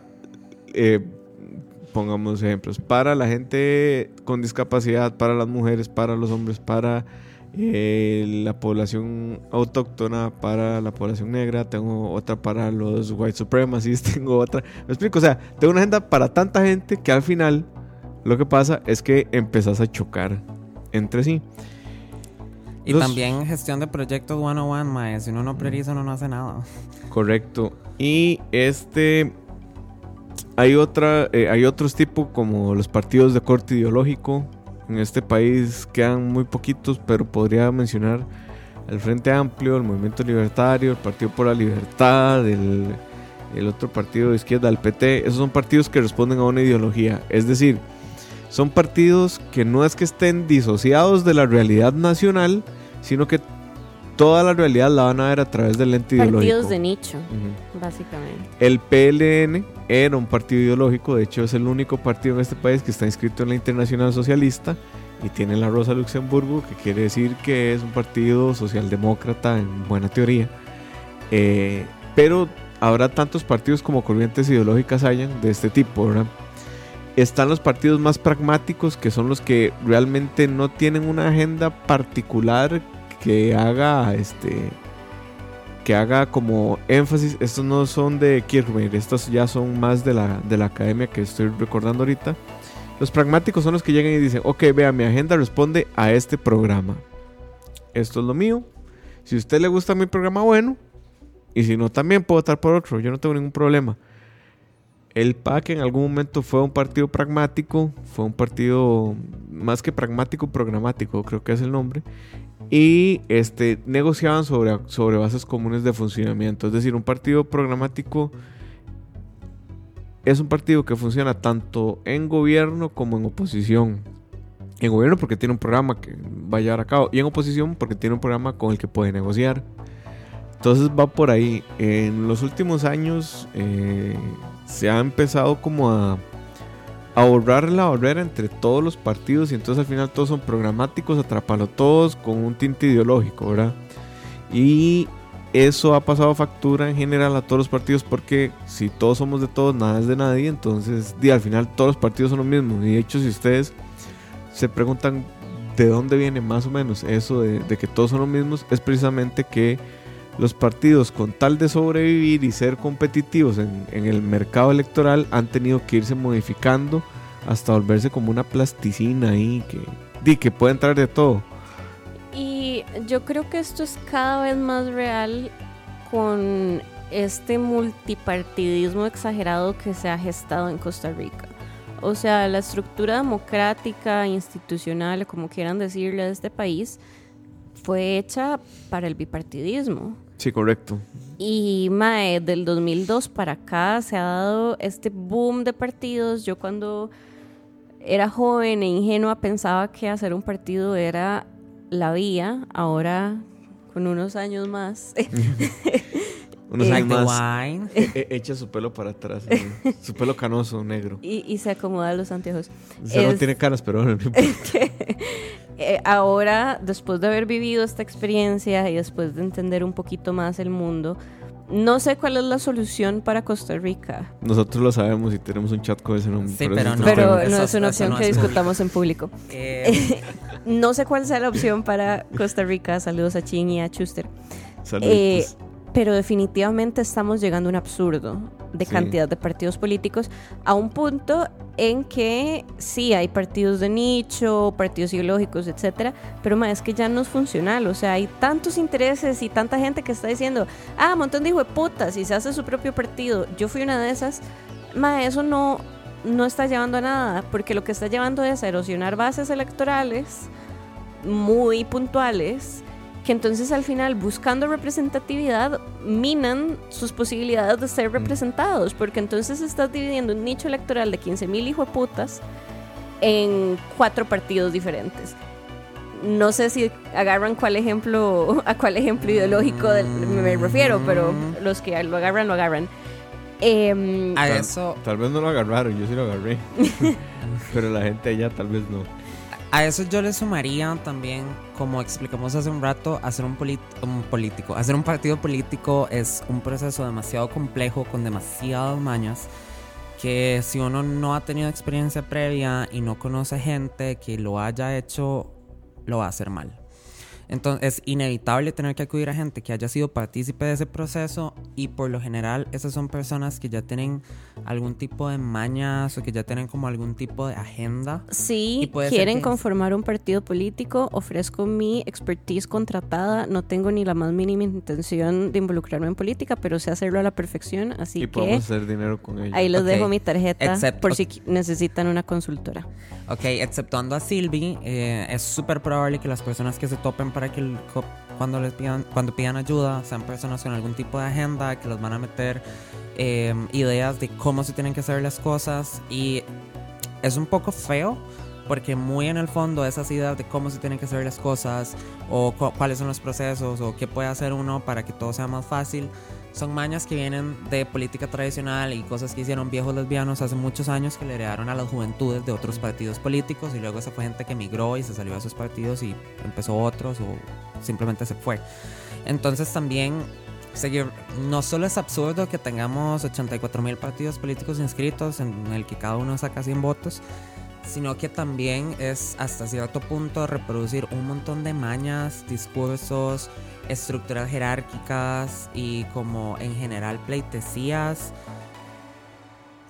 eh, pongamos ejemplos, para la gente con discapacidad, para las mujeres, para los hombres, para eh, la población autóctona, para la población negra, tengo otra para los white supremacists, *laughs* tengo otra, me explico, o sea, tengo una agenda para tanta gente que al final lo que pasa es que empezás a chocar entre sí. Y Los- también gestión de proyectos one-on-one, mae. Si uno no prioriza, uno no hace nada. Correcto. Y este. Hay otra. eh, hay otros tipos como los partidos de corte ideológico. En este país quedan muy poquitos, pero podría mencionar el Frente Amplio, el Movimiento Libertario, el Partido por la Libertad, el, otro partido de izquierda, el PT. Esos son partidos que responden a una ideología. Es decir, son partidos que no es que estén disociados de la realidad nacional, sino que toda la realidad la van a ver a través del ente ideológico. Partidos de nicho, Ujú. básicamente. El PLN era un partido ideológico, de hecho es el único partido en este país que está inscrito en la Internacional Socialista y tiene la Rosa Luxemburgo, que quiere decir que es un partido socialdemócrata en buena teoría. Eh, pero habrá tantos partidos como corrientes ideológicas hayan de este tipo, ¿verdad? Están los partidos más pragmáticos, que son los que realmente no tienen una agenda particular que haga este que haga como énfasis, estos no son de Kierkegaard, estos ya son más de la, de la academia que estoy recordando ahorita. Los pragmáticos son los que llegan y dicen, ok, vea, mi agenda responde a este programa. Esto es lo mío. Si a usted le gusta mi programa, bueno. Y si no, también puedo votar por otro. Yo no tengo ningún problema. El PAC en algún momento fue un partido pragmático, fue un partido más que pragmático, programático, creo que es el nombre. Y este, negociaban sobre, sobre bases comunes de funcionamiento. Es decir, un partido programático es un partido que funciona tanto en gobierno como en oposición. En gobierno porque tiene un programa que va a llevar a cabo. Y en oposición porque tiene un programa con el que puede negociar. Entonces va por ahí. En los últimos años eh, se ha empezado como a, a borrar la barrera entre todos los partidos. Y entonces al final todos son programáticos, atrapalo todos con un tinte ideológico, ¿verdad? Y eso ha pasado factura en general a todos los partidos porque si todos somos de todos, nada es de nadie. Entonces di, al final todos los partidos son lo mismo. Y de hecho si ustedes se preguntan de dónde viene más o menos eso de que todos son los mismos, es precisamente que los partidos con tal de sobrevivir y ser competitivos en, el mercado electoral han tenido que irse modificando hasta volverse como una plasticina ahí que, di, que puede entrar de todo. Y yo creo que esto es cada vez más real con este multipartidismo exagerado que se ha gestado en Costa Rica. O sea, la estructura democrática, institucional, como quieran decirle, de este país, fue hecha para el bipartidismo. Sí, correcto. Y mae, del 2002 para acá se ha dado este boom de partidos. Yo cuando era joven e ingenua pensaba que hacer un partido era la vía. Ahora, con unos años más, *laughs* *laughs* Unos años más wine. e- e- echa su pelo para atrás, *laughs* su pelo canoso, negro. y, y se acomoda los anteojos. Se no Es- tiene caras, pero bueno, no *laughs* importa. Eh, ahora, después de haber vivido esta experiencia y después de entender un poquito más el mundo, no sé cuál es la solución para Costa Rica. nosotros lo sabemos y tenemos un chat con ese nombre. Sí, pero no. Pero no es una opción no que discutamos en público. Eh, *laughs* No sé cuál sea la opción para Costa Rica. Saludos a Chin y a Chuster. Eh, pero definitivamente estamos llegando a un absurdo de Sí. cantidad de partidos políticos a un punto en que sí hay partidos de nicho, partidos ideológicos, etcétera, pero ma, es que ya no es funcional, o sea, hay tantos intereses y tanta gente que está diciendo, ah, un montón de putas y se hace su propio partido. Yo fui una de esas, ma, eso no no está llevando a nada, porque lo que está llevando es a erosionar bases electorales muy puntuales que entonces al final buscando representatividad minan sus posibilidades de ser representados, porque entonces estás dividiendo un nicho electoral de 15 mil hijo de putas en cuatro partidos diferentes. no sé si agarran cuál ejemplo, *laughs* a cuál ejemplo ideológico del- me refiero, pero los que lo agarran, lo agarran. Em, A Tal- eso, Tal vez no lo agarraron, yo sí lo agarré. *laughs* Pero la gente allá tal vez no. A eso yo le sumaría también, como explicamos hace un rato, hacer un, político. Hacer un partido político es un proceso demasiado complejo, con demasiadas mañas, que si uno no ha tenido experiencia previa y no conoce gente que lo haya hecho, lo va a hacer mal. Entonces es inevitable tener que acudir a gente que haya sido partícipe de ese proceso y por lo general esas son personas que ya tienen algún tipo de mañas o que ya tienen como algún tipo de agenda. Si quieren que- conformar un partido político, ofrezco mi expertise contratada. No tengo ni la más mínima intención de involucrarme en política, pero sé hacerlo a la perfección. Así y que podemos hacer dinero con ellos. ahí les Ok. dejo mi tarjeta Excepto- por si necesitan una consultora. Ok, exceptuando a Silvi, eh, es súper probable que las personas que se topen para que cuando les pidan, cuando pidan ayuda sean personas con algún tipo de agenda que los van a meter eh, ideas de cómo se tienen que hacer las cosas. Y es un poco feo porque muy en el fondo esas ideas de cómo se tienen que hacer las cosas o cu- cuáles son los procesos o qué puede hacer uno para que todo sea más fácil son mañas que vienen de política tradicional y cosas que hicieron viejos lesbianos hace muchos años que le heredaron a las juventudes de otros partidos políticos y luego esa fue gente que emigró y se salió de esos partidos y empezó otros o simplemente se fue. Entonces también seguir, no solo es absurdo que tengamos 84 mil partidos políticos inscritos en el que cada uno saca 100 votos, sino que también es hasta cierto punto reproducir un montón de mañas, discursos, estructuras jerárquicas y como en general pleitesías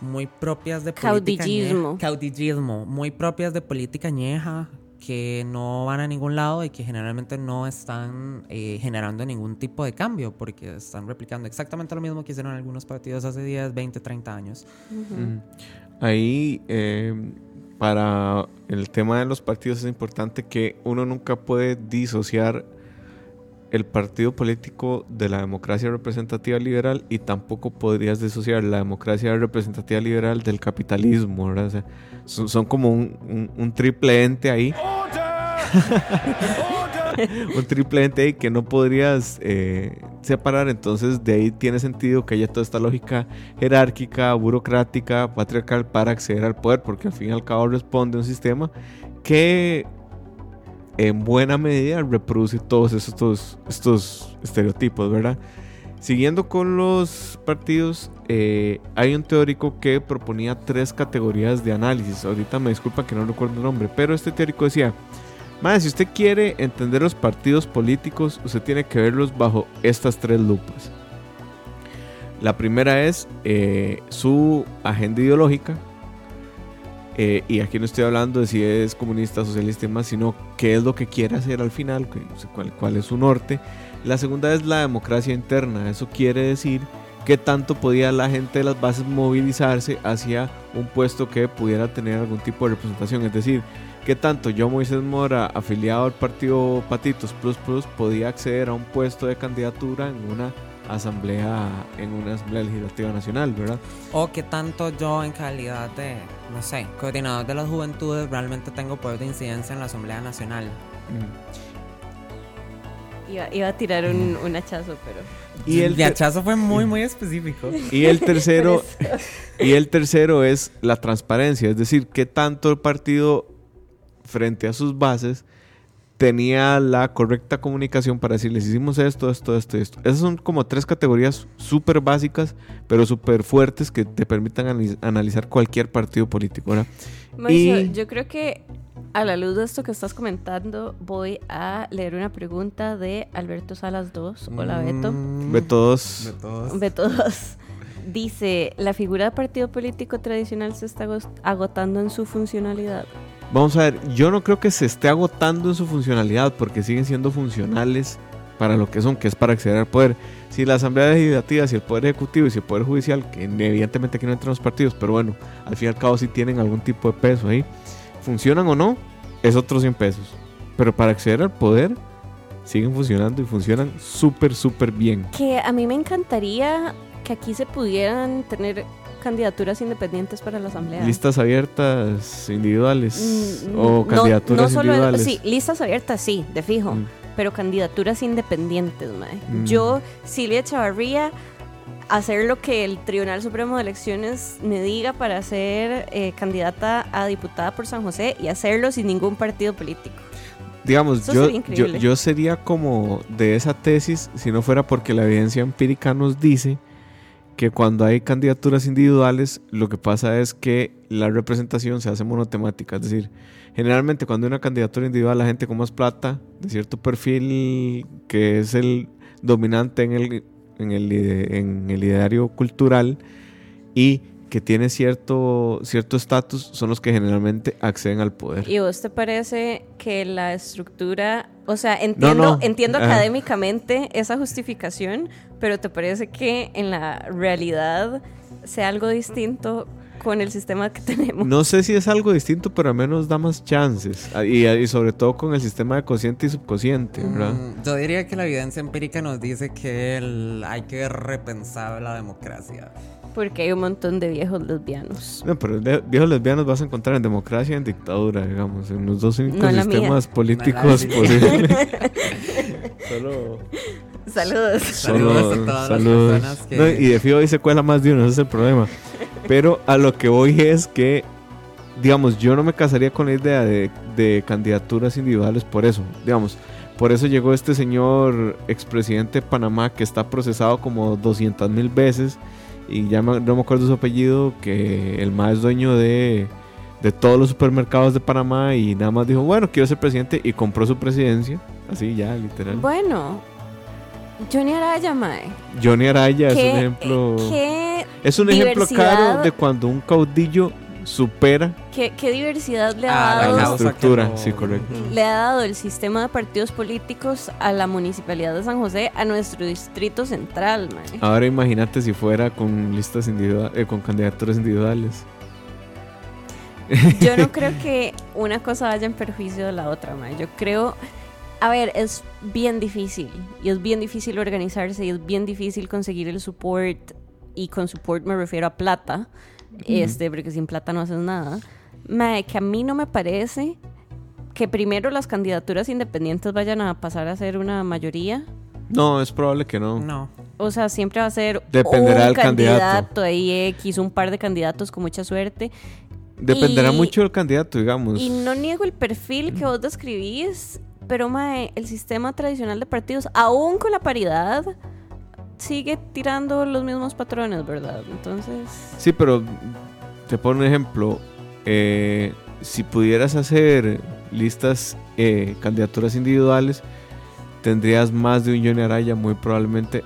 muy propias de política Caudillismo. ñeja- caudillismo, muy propias de política ñeja que no van a ningún lado y que generalmente no están eh, generando ningún tipo de cambio porque están replicando exactamente lo mismo que hicieron algunos partidos hace 10, 20, 30 años. Mm. Ahí, eh, para el tema de los partidos es importante que uno nunca puede disociar el partido político de la democracia representativa liberal y tampoco podrías disociar la democracia representativa liberal del capitalismo, ¿verdad? O sea, son, son como un, un- un triple ente ahí. *laughs* *laughs* un triple ahí que no podrías eh, separar, entonces de ahí tiene sentido que haya toda esta lógica jerárquica, burocrática, patriarcal para acceder al poder, porque al fin y al cabo responde a un sistema que en buena medida reproduce todos estos, estos estereotipos, ¿verdad? Siguiendo con los partidos, eh, hay un teórico que proponía tres categorías de análisis. Ahorita me disculpa que no recuerdo el nombre, pero este teórico decía, "Mae, si usted quiere entender los partidos políticos, usted tiene que verlos bajo estas tres lupas. La primera es eh, su agenda ideológica, eh, y aquí no estoy hablando de si es comunista, socialista y más, sino qué es lo que quiere hacer al final, cuál, cuál es su norte. La segunda es la democracia interna. Eso quiere decir qué tanto podía la gente de las bases movilizarse hacia un puesto que pudiera tener algún tipo de representación. Es decir, qué tanto yo, Moisés Mora, afiliado al partido Patitos Plus Plus, podía acceder a un puesto de candidatura en una asamblea en una asamblea legislativa nacional, ¿verdad? O que tanto yo en calidad de, no sé, coordinador de las juventudes realmente tengo poder de incidencia en la Asamblea Nacional. Iba, iba a tirar un, un hachazo, pero. Y el, hachazo fue muy, muy específico. y el *laughs* tercero y el tercero es la transparencia, es decir, qué tanto el partido frente a sus bases tenía la correcta comunicación para decirles hicimos esto, esto, esto, esto. Esas son como tres categorías súper básicas, pero súper fuertes que te permitan analiz- analizar cualquier partido político. ¿verdad? Mauricio, Y- yo creo que a la luz de esto que estás comentando, voy a leer una pregunta de Alberto Salas 2. Hola, Beto. Mm, de todos. Beto 2. Dice, ¿la figura de partido político tradicional se está agotando en su funcionalidad? Vamos a ver, yo no creo que se esté agotando en su funcionalidad porque siguen siendo funcionales para lo que son, que es para acceder al poder. Si la Asamblea Legislativa, si el Poder Ejecutivo y si el Poder Judicial, que evidentemente aquí no entran los partidos, pero bueno, al fin y al cabo sí tienen algún tipo de peso ahí, funcionan o no, es otros 100 pesos. Pero para acceder al poder, siguen funcionando y funcionan súper, súper bien. Que a mí me encantaría que aquí se pudieran tener candidaturas independientes para la asamblea. Listas abiertas individuales Mm, o no- candidaturas no solo- individuales. Sí, listas abiertas, sí, de fijo. Mm. Pero candidaturas independientes, mae. Mm. Yo, Silvia Chavarría, hacer lo que el Tribunal Supremo de Elecciones me diga para ser eh, candidata a diputada por San José y hacerlo sin ningún partido político. Digamos, yo, yo, yo sería como de esa tesis si no fuera porque la evidencia empírica nos dice que cuando hay candidaturas individuales, lo que pasa es que la representación se hace monotemática. Es decir, generalmente cuando hay una candidatura individual, la gente con más plata, de cierto perfil que es el dominante en el, en el, ideario cultural y que tiene cierto cierto estatus, son los que generalmente acceden al poder. ¿Y vos te parece que la estructura, o sea, entiendo, no. entiendo Ajá. académicamente esa justificación, pero te parece que en la realidad sea algo distinto con el sistema que *laughs* tenemos? No sé si es algo distinto, pero al menos da más chances. Ah, Y, y sobre todo con el sistema de consciente y subconsciente, ¿verdad? Mm, Yo diría que la evidencia empírica nos dice que el- hay que repensar la democracia. Porque hay un montón de viejos lesbianos. No, pero de- viejos lesbianos vas a encontrar en democracia y en dictadura, digamos, en los dos únicos No en la mía. sistemas políticos No posibles. *laughs* Solo, Saludos. Saludos a todas las saludos. personas que- No, y de fijo hoy se cuela más de uno, ese es el problema. Pero a lo que voy es que, digamos, yo no me casaría con la idea de, de candidaturas individuales por eso. Digamos, por eso llegó este señor expresidente de Panamá que está procesado como 200 mil veces y ya me- no me acuerdo su apellido, que el más es dueño de, de todos los supermercados de Panamá y nada más dijo, bueno, quiero ser presidente y compró su presidencia. Así ya, literal. Bueno, Johnny Araya, mae. Johnny Araya es ¿Qué- un ejemplo... ¿Qué, Es un ejemplo claro de cuando un caudillo supera qué, qué diversidad le Ah, ha la dado? causa estructura, sí, correcto. Le ha dado el sistema de partidos políticos a la municipalidad de San José, a nuestro distrito central, mae. Ahora imagínate si fuera con listas individuales, con candidaturas individuales. Yo no *laughs* creo que una cosa vaya en perjuicio de la otra, mae. Yo creo, a ver, es bien difícil y es bien difícil organizarse y es bien difícil conseguir el support y con support me refiero a plata, este, porque sin plata no haces nada. Mae, que a mí no me parece que primero las candidaturas independientes vayan a pasar a ser una mayoría. No, es probable que no. No. O sea, siempre va a ser Dependerá un del candidato. candidato ahí X, un par de candidatos con mucha suerte. Dependerá Y- mucho del candidato, digamos. Y no niego el perfil que vos describís, pero mae, el sistema tradicional de partidos, aún con la paridad, sigue tirando los mismos patrones, ¿verdad? Entonces, Sí, pero te pongo un ejemplo. Eh, si pudieras hacer listas, eh, candidaturas individuales, tendrías más de un Johnny Araya, muy probablemente,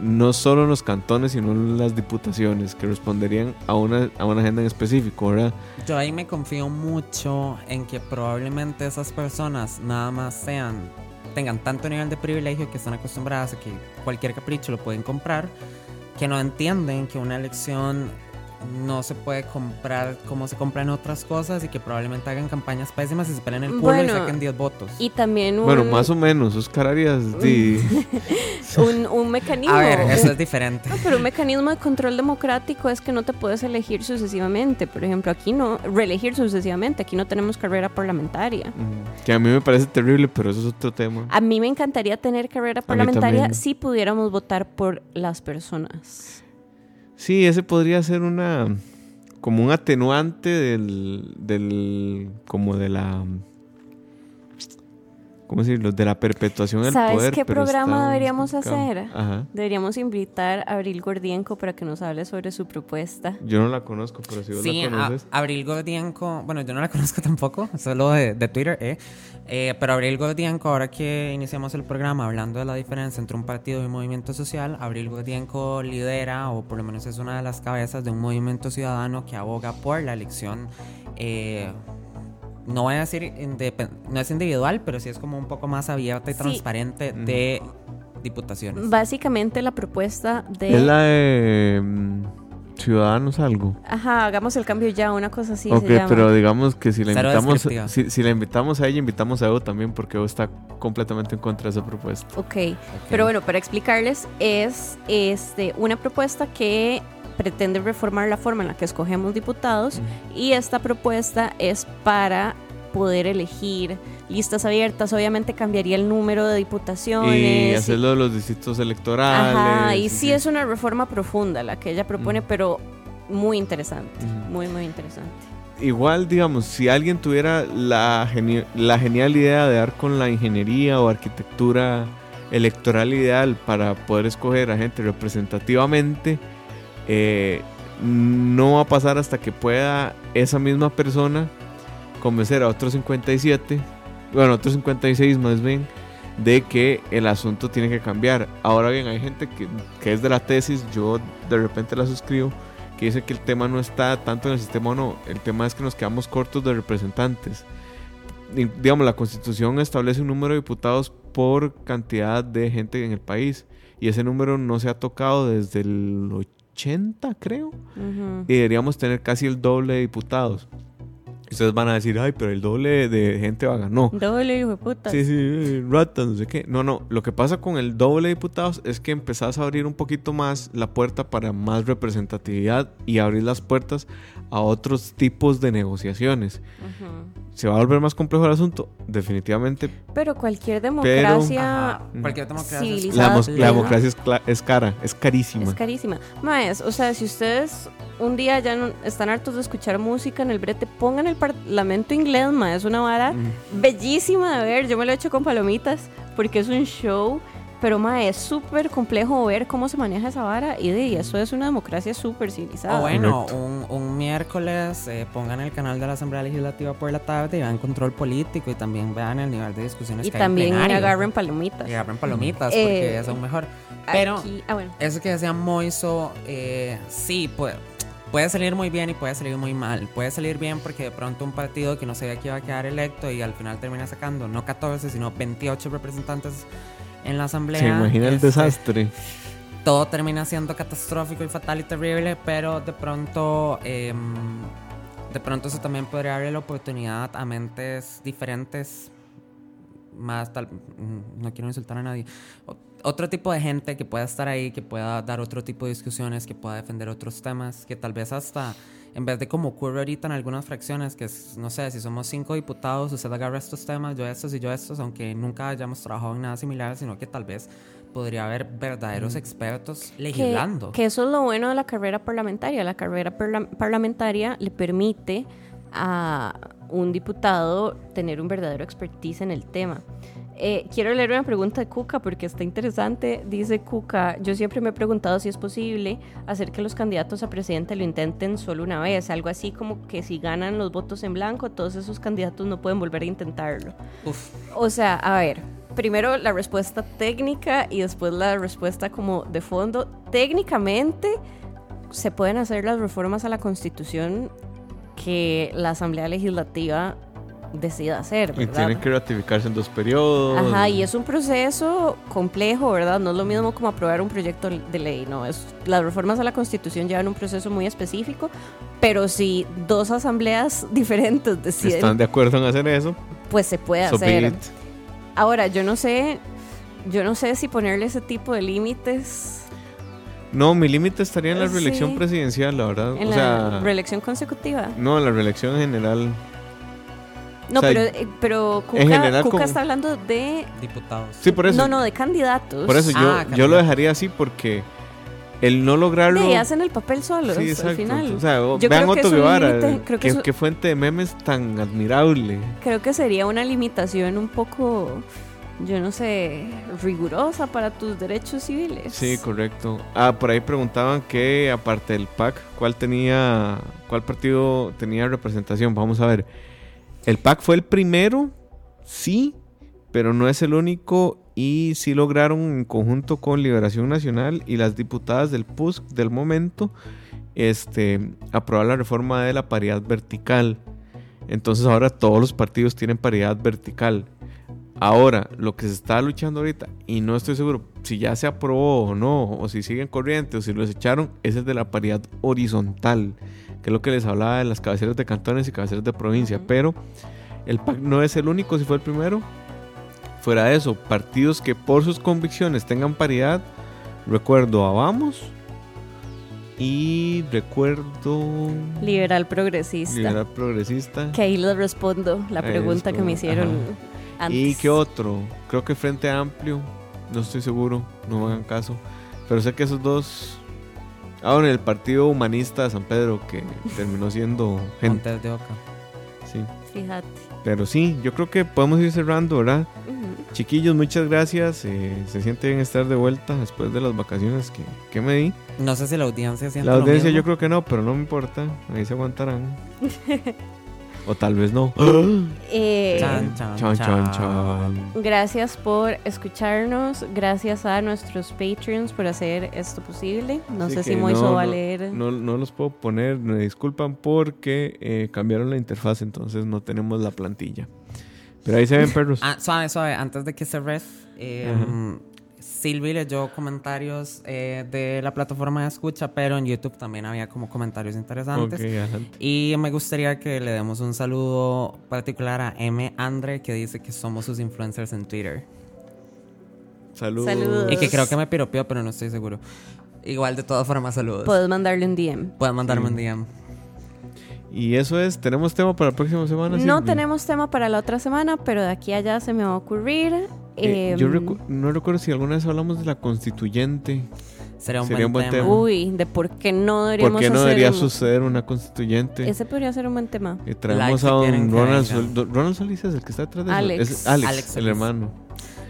no solo en los cantones, sino en las diputaciones, que responderían a una, a una agenda en específico, ¿verdad? Yo ahí me confío mucho en que probablemente esas personas nada más sean tengan tanto nivel de privilegio que están acostumbradas a que cualquier capricho lo pueden comprar, que no entienden que una elección no se puede comprar como se compran otras cosas y que probablemente hagan campañas pésimas y se peleen el culo Bueno, y saquen 10 votos. y también un, Bueno, más o menos, Oscar Arias, di- *laughs* un, un mecanismo. A ver, eso es diferente. No, pero un mecanismo de control democrático es que no te puedes elegir sucesivamente. Por ejemplo, aquí no, reelegir sucesivamente. Aquí no tenemos carrera parlamentaria. Mm, que a mí me parece terrible, pero eso es otro tema. A mí me encantaría tener carrera parlamentaria si pudiéramos votar por las personas. Sí, ese podría ser una como un atenuante del del como de la ¿cómo decirlo? de la perpetuación del ¿Sabes poder. qué pero programa deberíamos hacer? Ajá. Deberíamos invitar a Abril Gordienko para que nos hable sobre su propuesta. Yo no la conozco, pero si vos Sí, la a- conoces. Abril Gordienko, bueno, yo no la *laughs* conozco tampoco, solo de, de Twitter, ¿eh? Eh, pero Abril Gordienko, ahora que iniciamos el programa hablando de la diferencia entre un partido y un movimiento social, Abril Gordienko lidera, o por lo menos es una de las cabezas de un movimiento ciudadano que aboga por la elección. eh, no voy a decir, no es individual, pero sí es como un poco más abierta y Sí. transparente de diputaciones. Básicamente la propuesta de... Es la de mm, Ciudadanos algo. Ajá, hagamos el cambio ya, una cosa así ok, se llama. pero digamos que si la Cero invitamos si, si la invitamos a ella, invitamos a Evo también porque Evo está completamente en contra de esa propuesta. Ok, pero bueno, para explicarles, es este, una propuesta que pretende reformar la forma en la que escogemos diputados y esta propuesta es para poder elegir listas abiertas. Obviamente cambiaría el número de diputaciones. Y hacerlo de los distritos electorales. Ajá, y sí, es una reforma profunda la que ella propone, pero muy interesante, muy, muy interesante. Igual, digamos, si alguien tuviera la, la genial idea de dar con la ingeniería o arquitectura electoral ideal para poder escoger a gente representativamente, eh, no va a pasar hasta que pueda esa misma persona convencer a otros 57, bueno, otros 56 más bien, de que el asunto tiene que cambiar. Ahora bien, hay gente que, que es de la tesis, yo de repente la suscribo, que dice que el tema no está tanto en el sistema o no, el tema es que nos quedamos cortos de representantes. digamos, la constitución establece un número de diputados por cantidad de gente en el país y ese número no se ha tocado desde el 80 creo y deberíamos tener casi el doble de diputados. Ustedes van a decir, ay, pero el doble de gente va a ganar. No. Doble, hijo de puta. Sí, sí, ratas, no sé qué. No, no. Lo que pasa con el doble de diputados es que empezás a abrir un poquito más la puerta para más representatividad y abrir las puertas a otros tipos de negociaciones. ¿Se va a volver más complejo el asunto? Definitivamente. Pero cualquier democracia. cualquier democracia. Civilizada, la, democracia es, cara, es carísima. Es carísima. Maes, o sea, si ustedes un día ya no, están hartos de escuchar música en el brete, pongan el Parlamento inglés, maes. Es una vara bellísima de ver. Yo me lo he hecho con palomitas porque es un show pero ma, es súper complejo ver cómo se maneja esa vara y, de, eso es una democracia súper civilizada. O bueno, un, miércoles eh, pongan el canal de la Asamblea Legislativa por la tarde y vean control político y también vean el nivel de discusiones y que también hay en agarren palomitas. Y agarren palomitas porque eh, es aún mejor. Pero ah, eso que decía Moiso, eh, sí, pues puede salir muy bien y puede salir muy mal. Puede salir bien porque de pronto un partido que no sabía que iba a quedar electo y al final termina sacando no 14, sino 28 representantes en la asamblea. Se imagina el este, desastre. Todo termina siendo catastrófico y fatal y terrible, pero de pronto, em, de pronto eso también podría darle la oportunidad a mentes diferentes, más tal, mm, no quiero insultar a nadie, otro tipo de gente que pueda estar ahí, que pueda dar otro tipo de discusiones, que pueda defender otros temas, que tal vez hasta en vez de como ocurre ahorita en algunas fracciones, que es, no sé, si somos cinco diputados, usted agarra estos temas, yo estos y yo estos, aunque nunca hayamos trabajado en nada similar, sino que tal vez podría haber verdaderos mm. expertos legislando. Que, eso es lo bueno de la carrera parlamentaria. La carrera parlamentaria le permite a un diputado tener un verdadero expertise en el tema. Eh, quiero leer una pregunta de Cuca porque está interesante. Dice Cuca, yo siempre me he preguntado si es posible hacer que los candidatos a presidente lo intenten solo una vez, algo así como que si ganan los votos en blanco, todos esos candidatos no pueden volver a intentarlo. O sea, a ver, primero la respuesta técnica y después la respuesta como de fondo. Técnicamente se pueden hacer las reformas a la constitución que la Asamblea Legislativa decida hacer. ¿verdad? Y tienen que ratificarse en dos periodos. Ajá, y es un proceso complejo, ¿verdad? No es lo mismo como aprobar un proyecto de ley, ¿no? Es, las reformas a la Constitución llevan un proceso muy específico, pero si dos asambleas *laughs* diferentes deciden... ¿Están de acuerdo en hacer eso? Pues se puede hacer. Ahora, yo no sé, yo no sé si ponerle ese tipo de límites... No, mi límite estaría en la reelección presidencial, la verdad. ¿En la reelección consecutiva? No, en la reelección en general. No, pero, eh, pero Cuca, está hablando de... Diputados. Sí, por eso. No, no, de candidatos. Por eso yo, ah, yo lo dejaría así porque el no lograrlo... Sí, hacen el papel solos sí, al final. O sea, vean Otto Guevara, que, fuente de memes tan admirable. Creo que sería una limitación un poco, yo no sé, rigurosa para tus derechos civiles. Sí, correcto. Ah, por ahí preguntaban que aparte del PAC, ¿cuál tenía, cuál partido tenía representación? Vamos a ver. El PAC fue el primero, sí, pero no es el único y sí lograron en conjunto con Liberación Nacional y las diputadas del PUSC del momento este, aprobar la reforma de la paridad vertical. Entonces ahora todos los partidos tienen paridad vertical. Ahora, lo que se está luchando ahorita, y no estoy seguro si ya se aprobó o no, o si siguen corriente o si los echaron, es el de la paridad horizontal que es lo que les hablaba de las cabeceras de cantones y cabeceras de provincia. Pero el PAC no es el único, si fue el primero. Fuera de eso, partidos que por sus convicciones tengan paridad, recuerdo a Vamos, Y recuerdo. Liberal progresista. Liberal progresista. Que ahí les respondo la Ahí pregunta que me hicieron antes. ¿Y qué otro? Creo que Frente Amplio. No estoy seguro. No me hagan caso. Pero sé que esos dos. Ah, bueno, el Partido Humanista de San Pedro, que terminó siendo *laughs* gente. Montes de Oca. Sí. Fíjate. Pero sí, yo creo que podemos ir cerrando, ¿verdad? Ujú. Chiquillos, muchas gracias. eh, se siente bien estar de vuelta después de las vacaciones que, que me di. No sé si la audiencia siente La lo audiencia mismo. yo creo que no, pero no me importa. Ahí se aguantarán. *laughs* o tal vez no. *gasps* Eh, Chan, chan, Chan, chan. Gracias por escucharnos. Gracias a nuestros Patreons por hacer esto posible. No sé si Moiso no, va a leer. No, no los puedo poner, me disculpan porque eh, cambiaron la interfaz, entonces no tenemos la plantilla. Pero ahí se ven *laughs* perros. Ah, suave, suave. Antes de que cerres, eh, Ajá. Silvi leyó comentarios eh, de la plataforma de escucha, pero en YouTube también había como comentarios interesantes. Y me gustaría que le demos un saludo particular a M. Andre, que dice que somos sus influencers en Twitter. Saludos. Saludos. Y que creo que me piropeó, pero no estoy seguro. Igual, de todas formas, saludos. Puedes mandarle un DM. Pueden mandarme un DM. Y eso es, ¿tenemos tema para la próxima semana? No tenemos tema para la otra semana, pero de aquí a allá se me va a ocurrir. Eh, Em, yo recu- no recuerdo si alguna vez hablamos de la constituyente. Sería un, Sería buen, un buen tema. tema. Uy, de por qué no deberíamos ¿Por qué no hacer debería un- suceder una constituyente? Ese podría ser un buen tema. Y traemos Like a don Ronald. Sol- Ronald Solís, es el que está detrás de eso. Alex. Es Alex, Alex el hermano.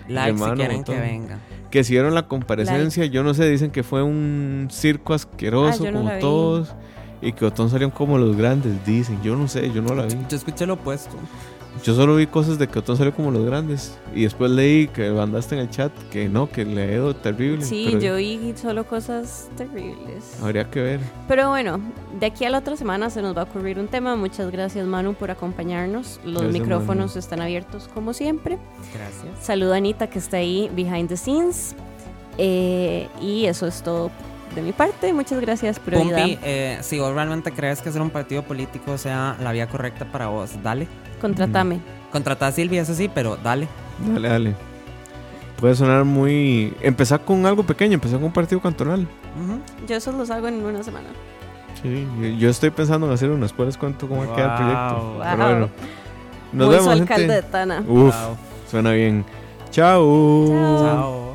Like hermano si quieren botón. que venga. Que vieron la comparecencia, yo no sé, dicen que fue un circo asqueroso Ah, no como vi. todos. Y que Otón salieron como los grandes, dicen. Yo no sé, yo no la vi. Yo escuché lo opuesto. Yo solo vi cosas de que Otón salió como los grandes. Y después leí que mandaste en el chat que no, que le ha ido terrible. Sí, pero yo vi solo cosas terribles. Habría que ver. Pero bueno, de aquí a la otra semana se nos va a ocurrir un tema. Muchas gracias Manu por acompañarnos. Los Gracias, micrófonos Manu. están abiertos como siempre. Gracias. Saludo a Anita que está ahí behind the scenes. Eh, y eso es todo de mi parte. Muchas gracias, prioridad. Pumpi, eh, si vos realmente crees que ser un partido político sea la vía correcta para vos, dale. Contratame. Contrata a Silvia, eso sí, pero dale. Dale, dale. Puede sonar muy. Empezar con algo pequeño, empezar con un partido cantonal. Ujú. Yo eso los hago en una semana. Sí, yo- yo estoy pensando en hacer uno. Después les cuento cómo va a quedar el proyecto. Wow. Pero bueno. Nos Muy su vemos, alcalde gente. de Tana. Uf, suena bien. Chao. Chao. Chao.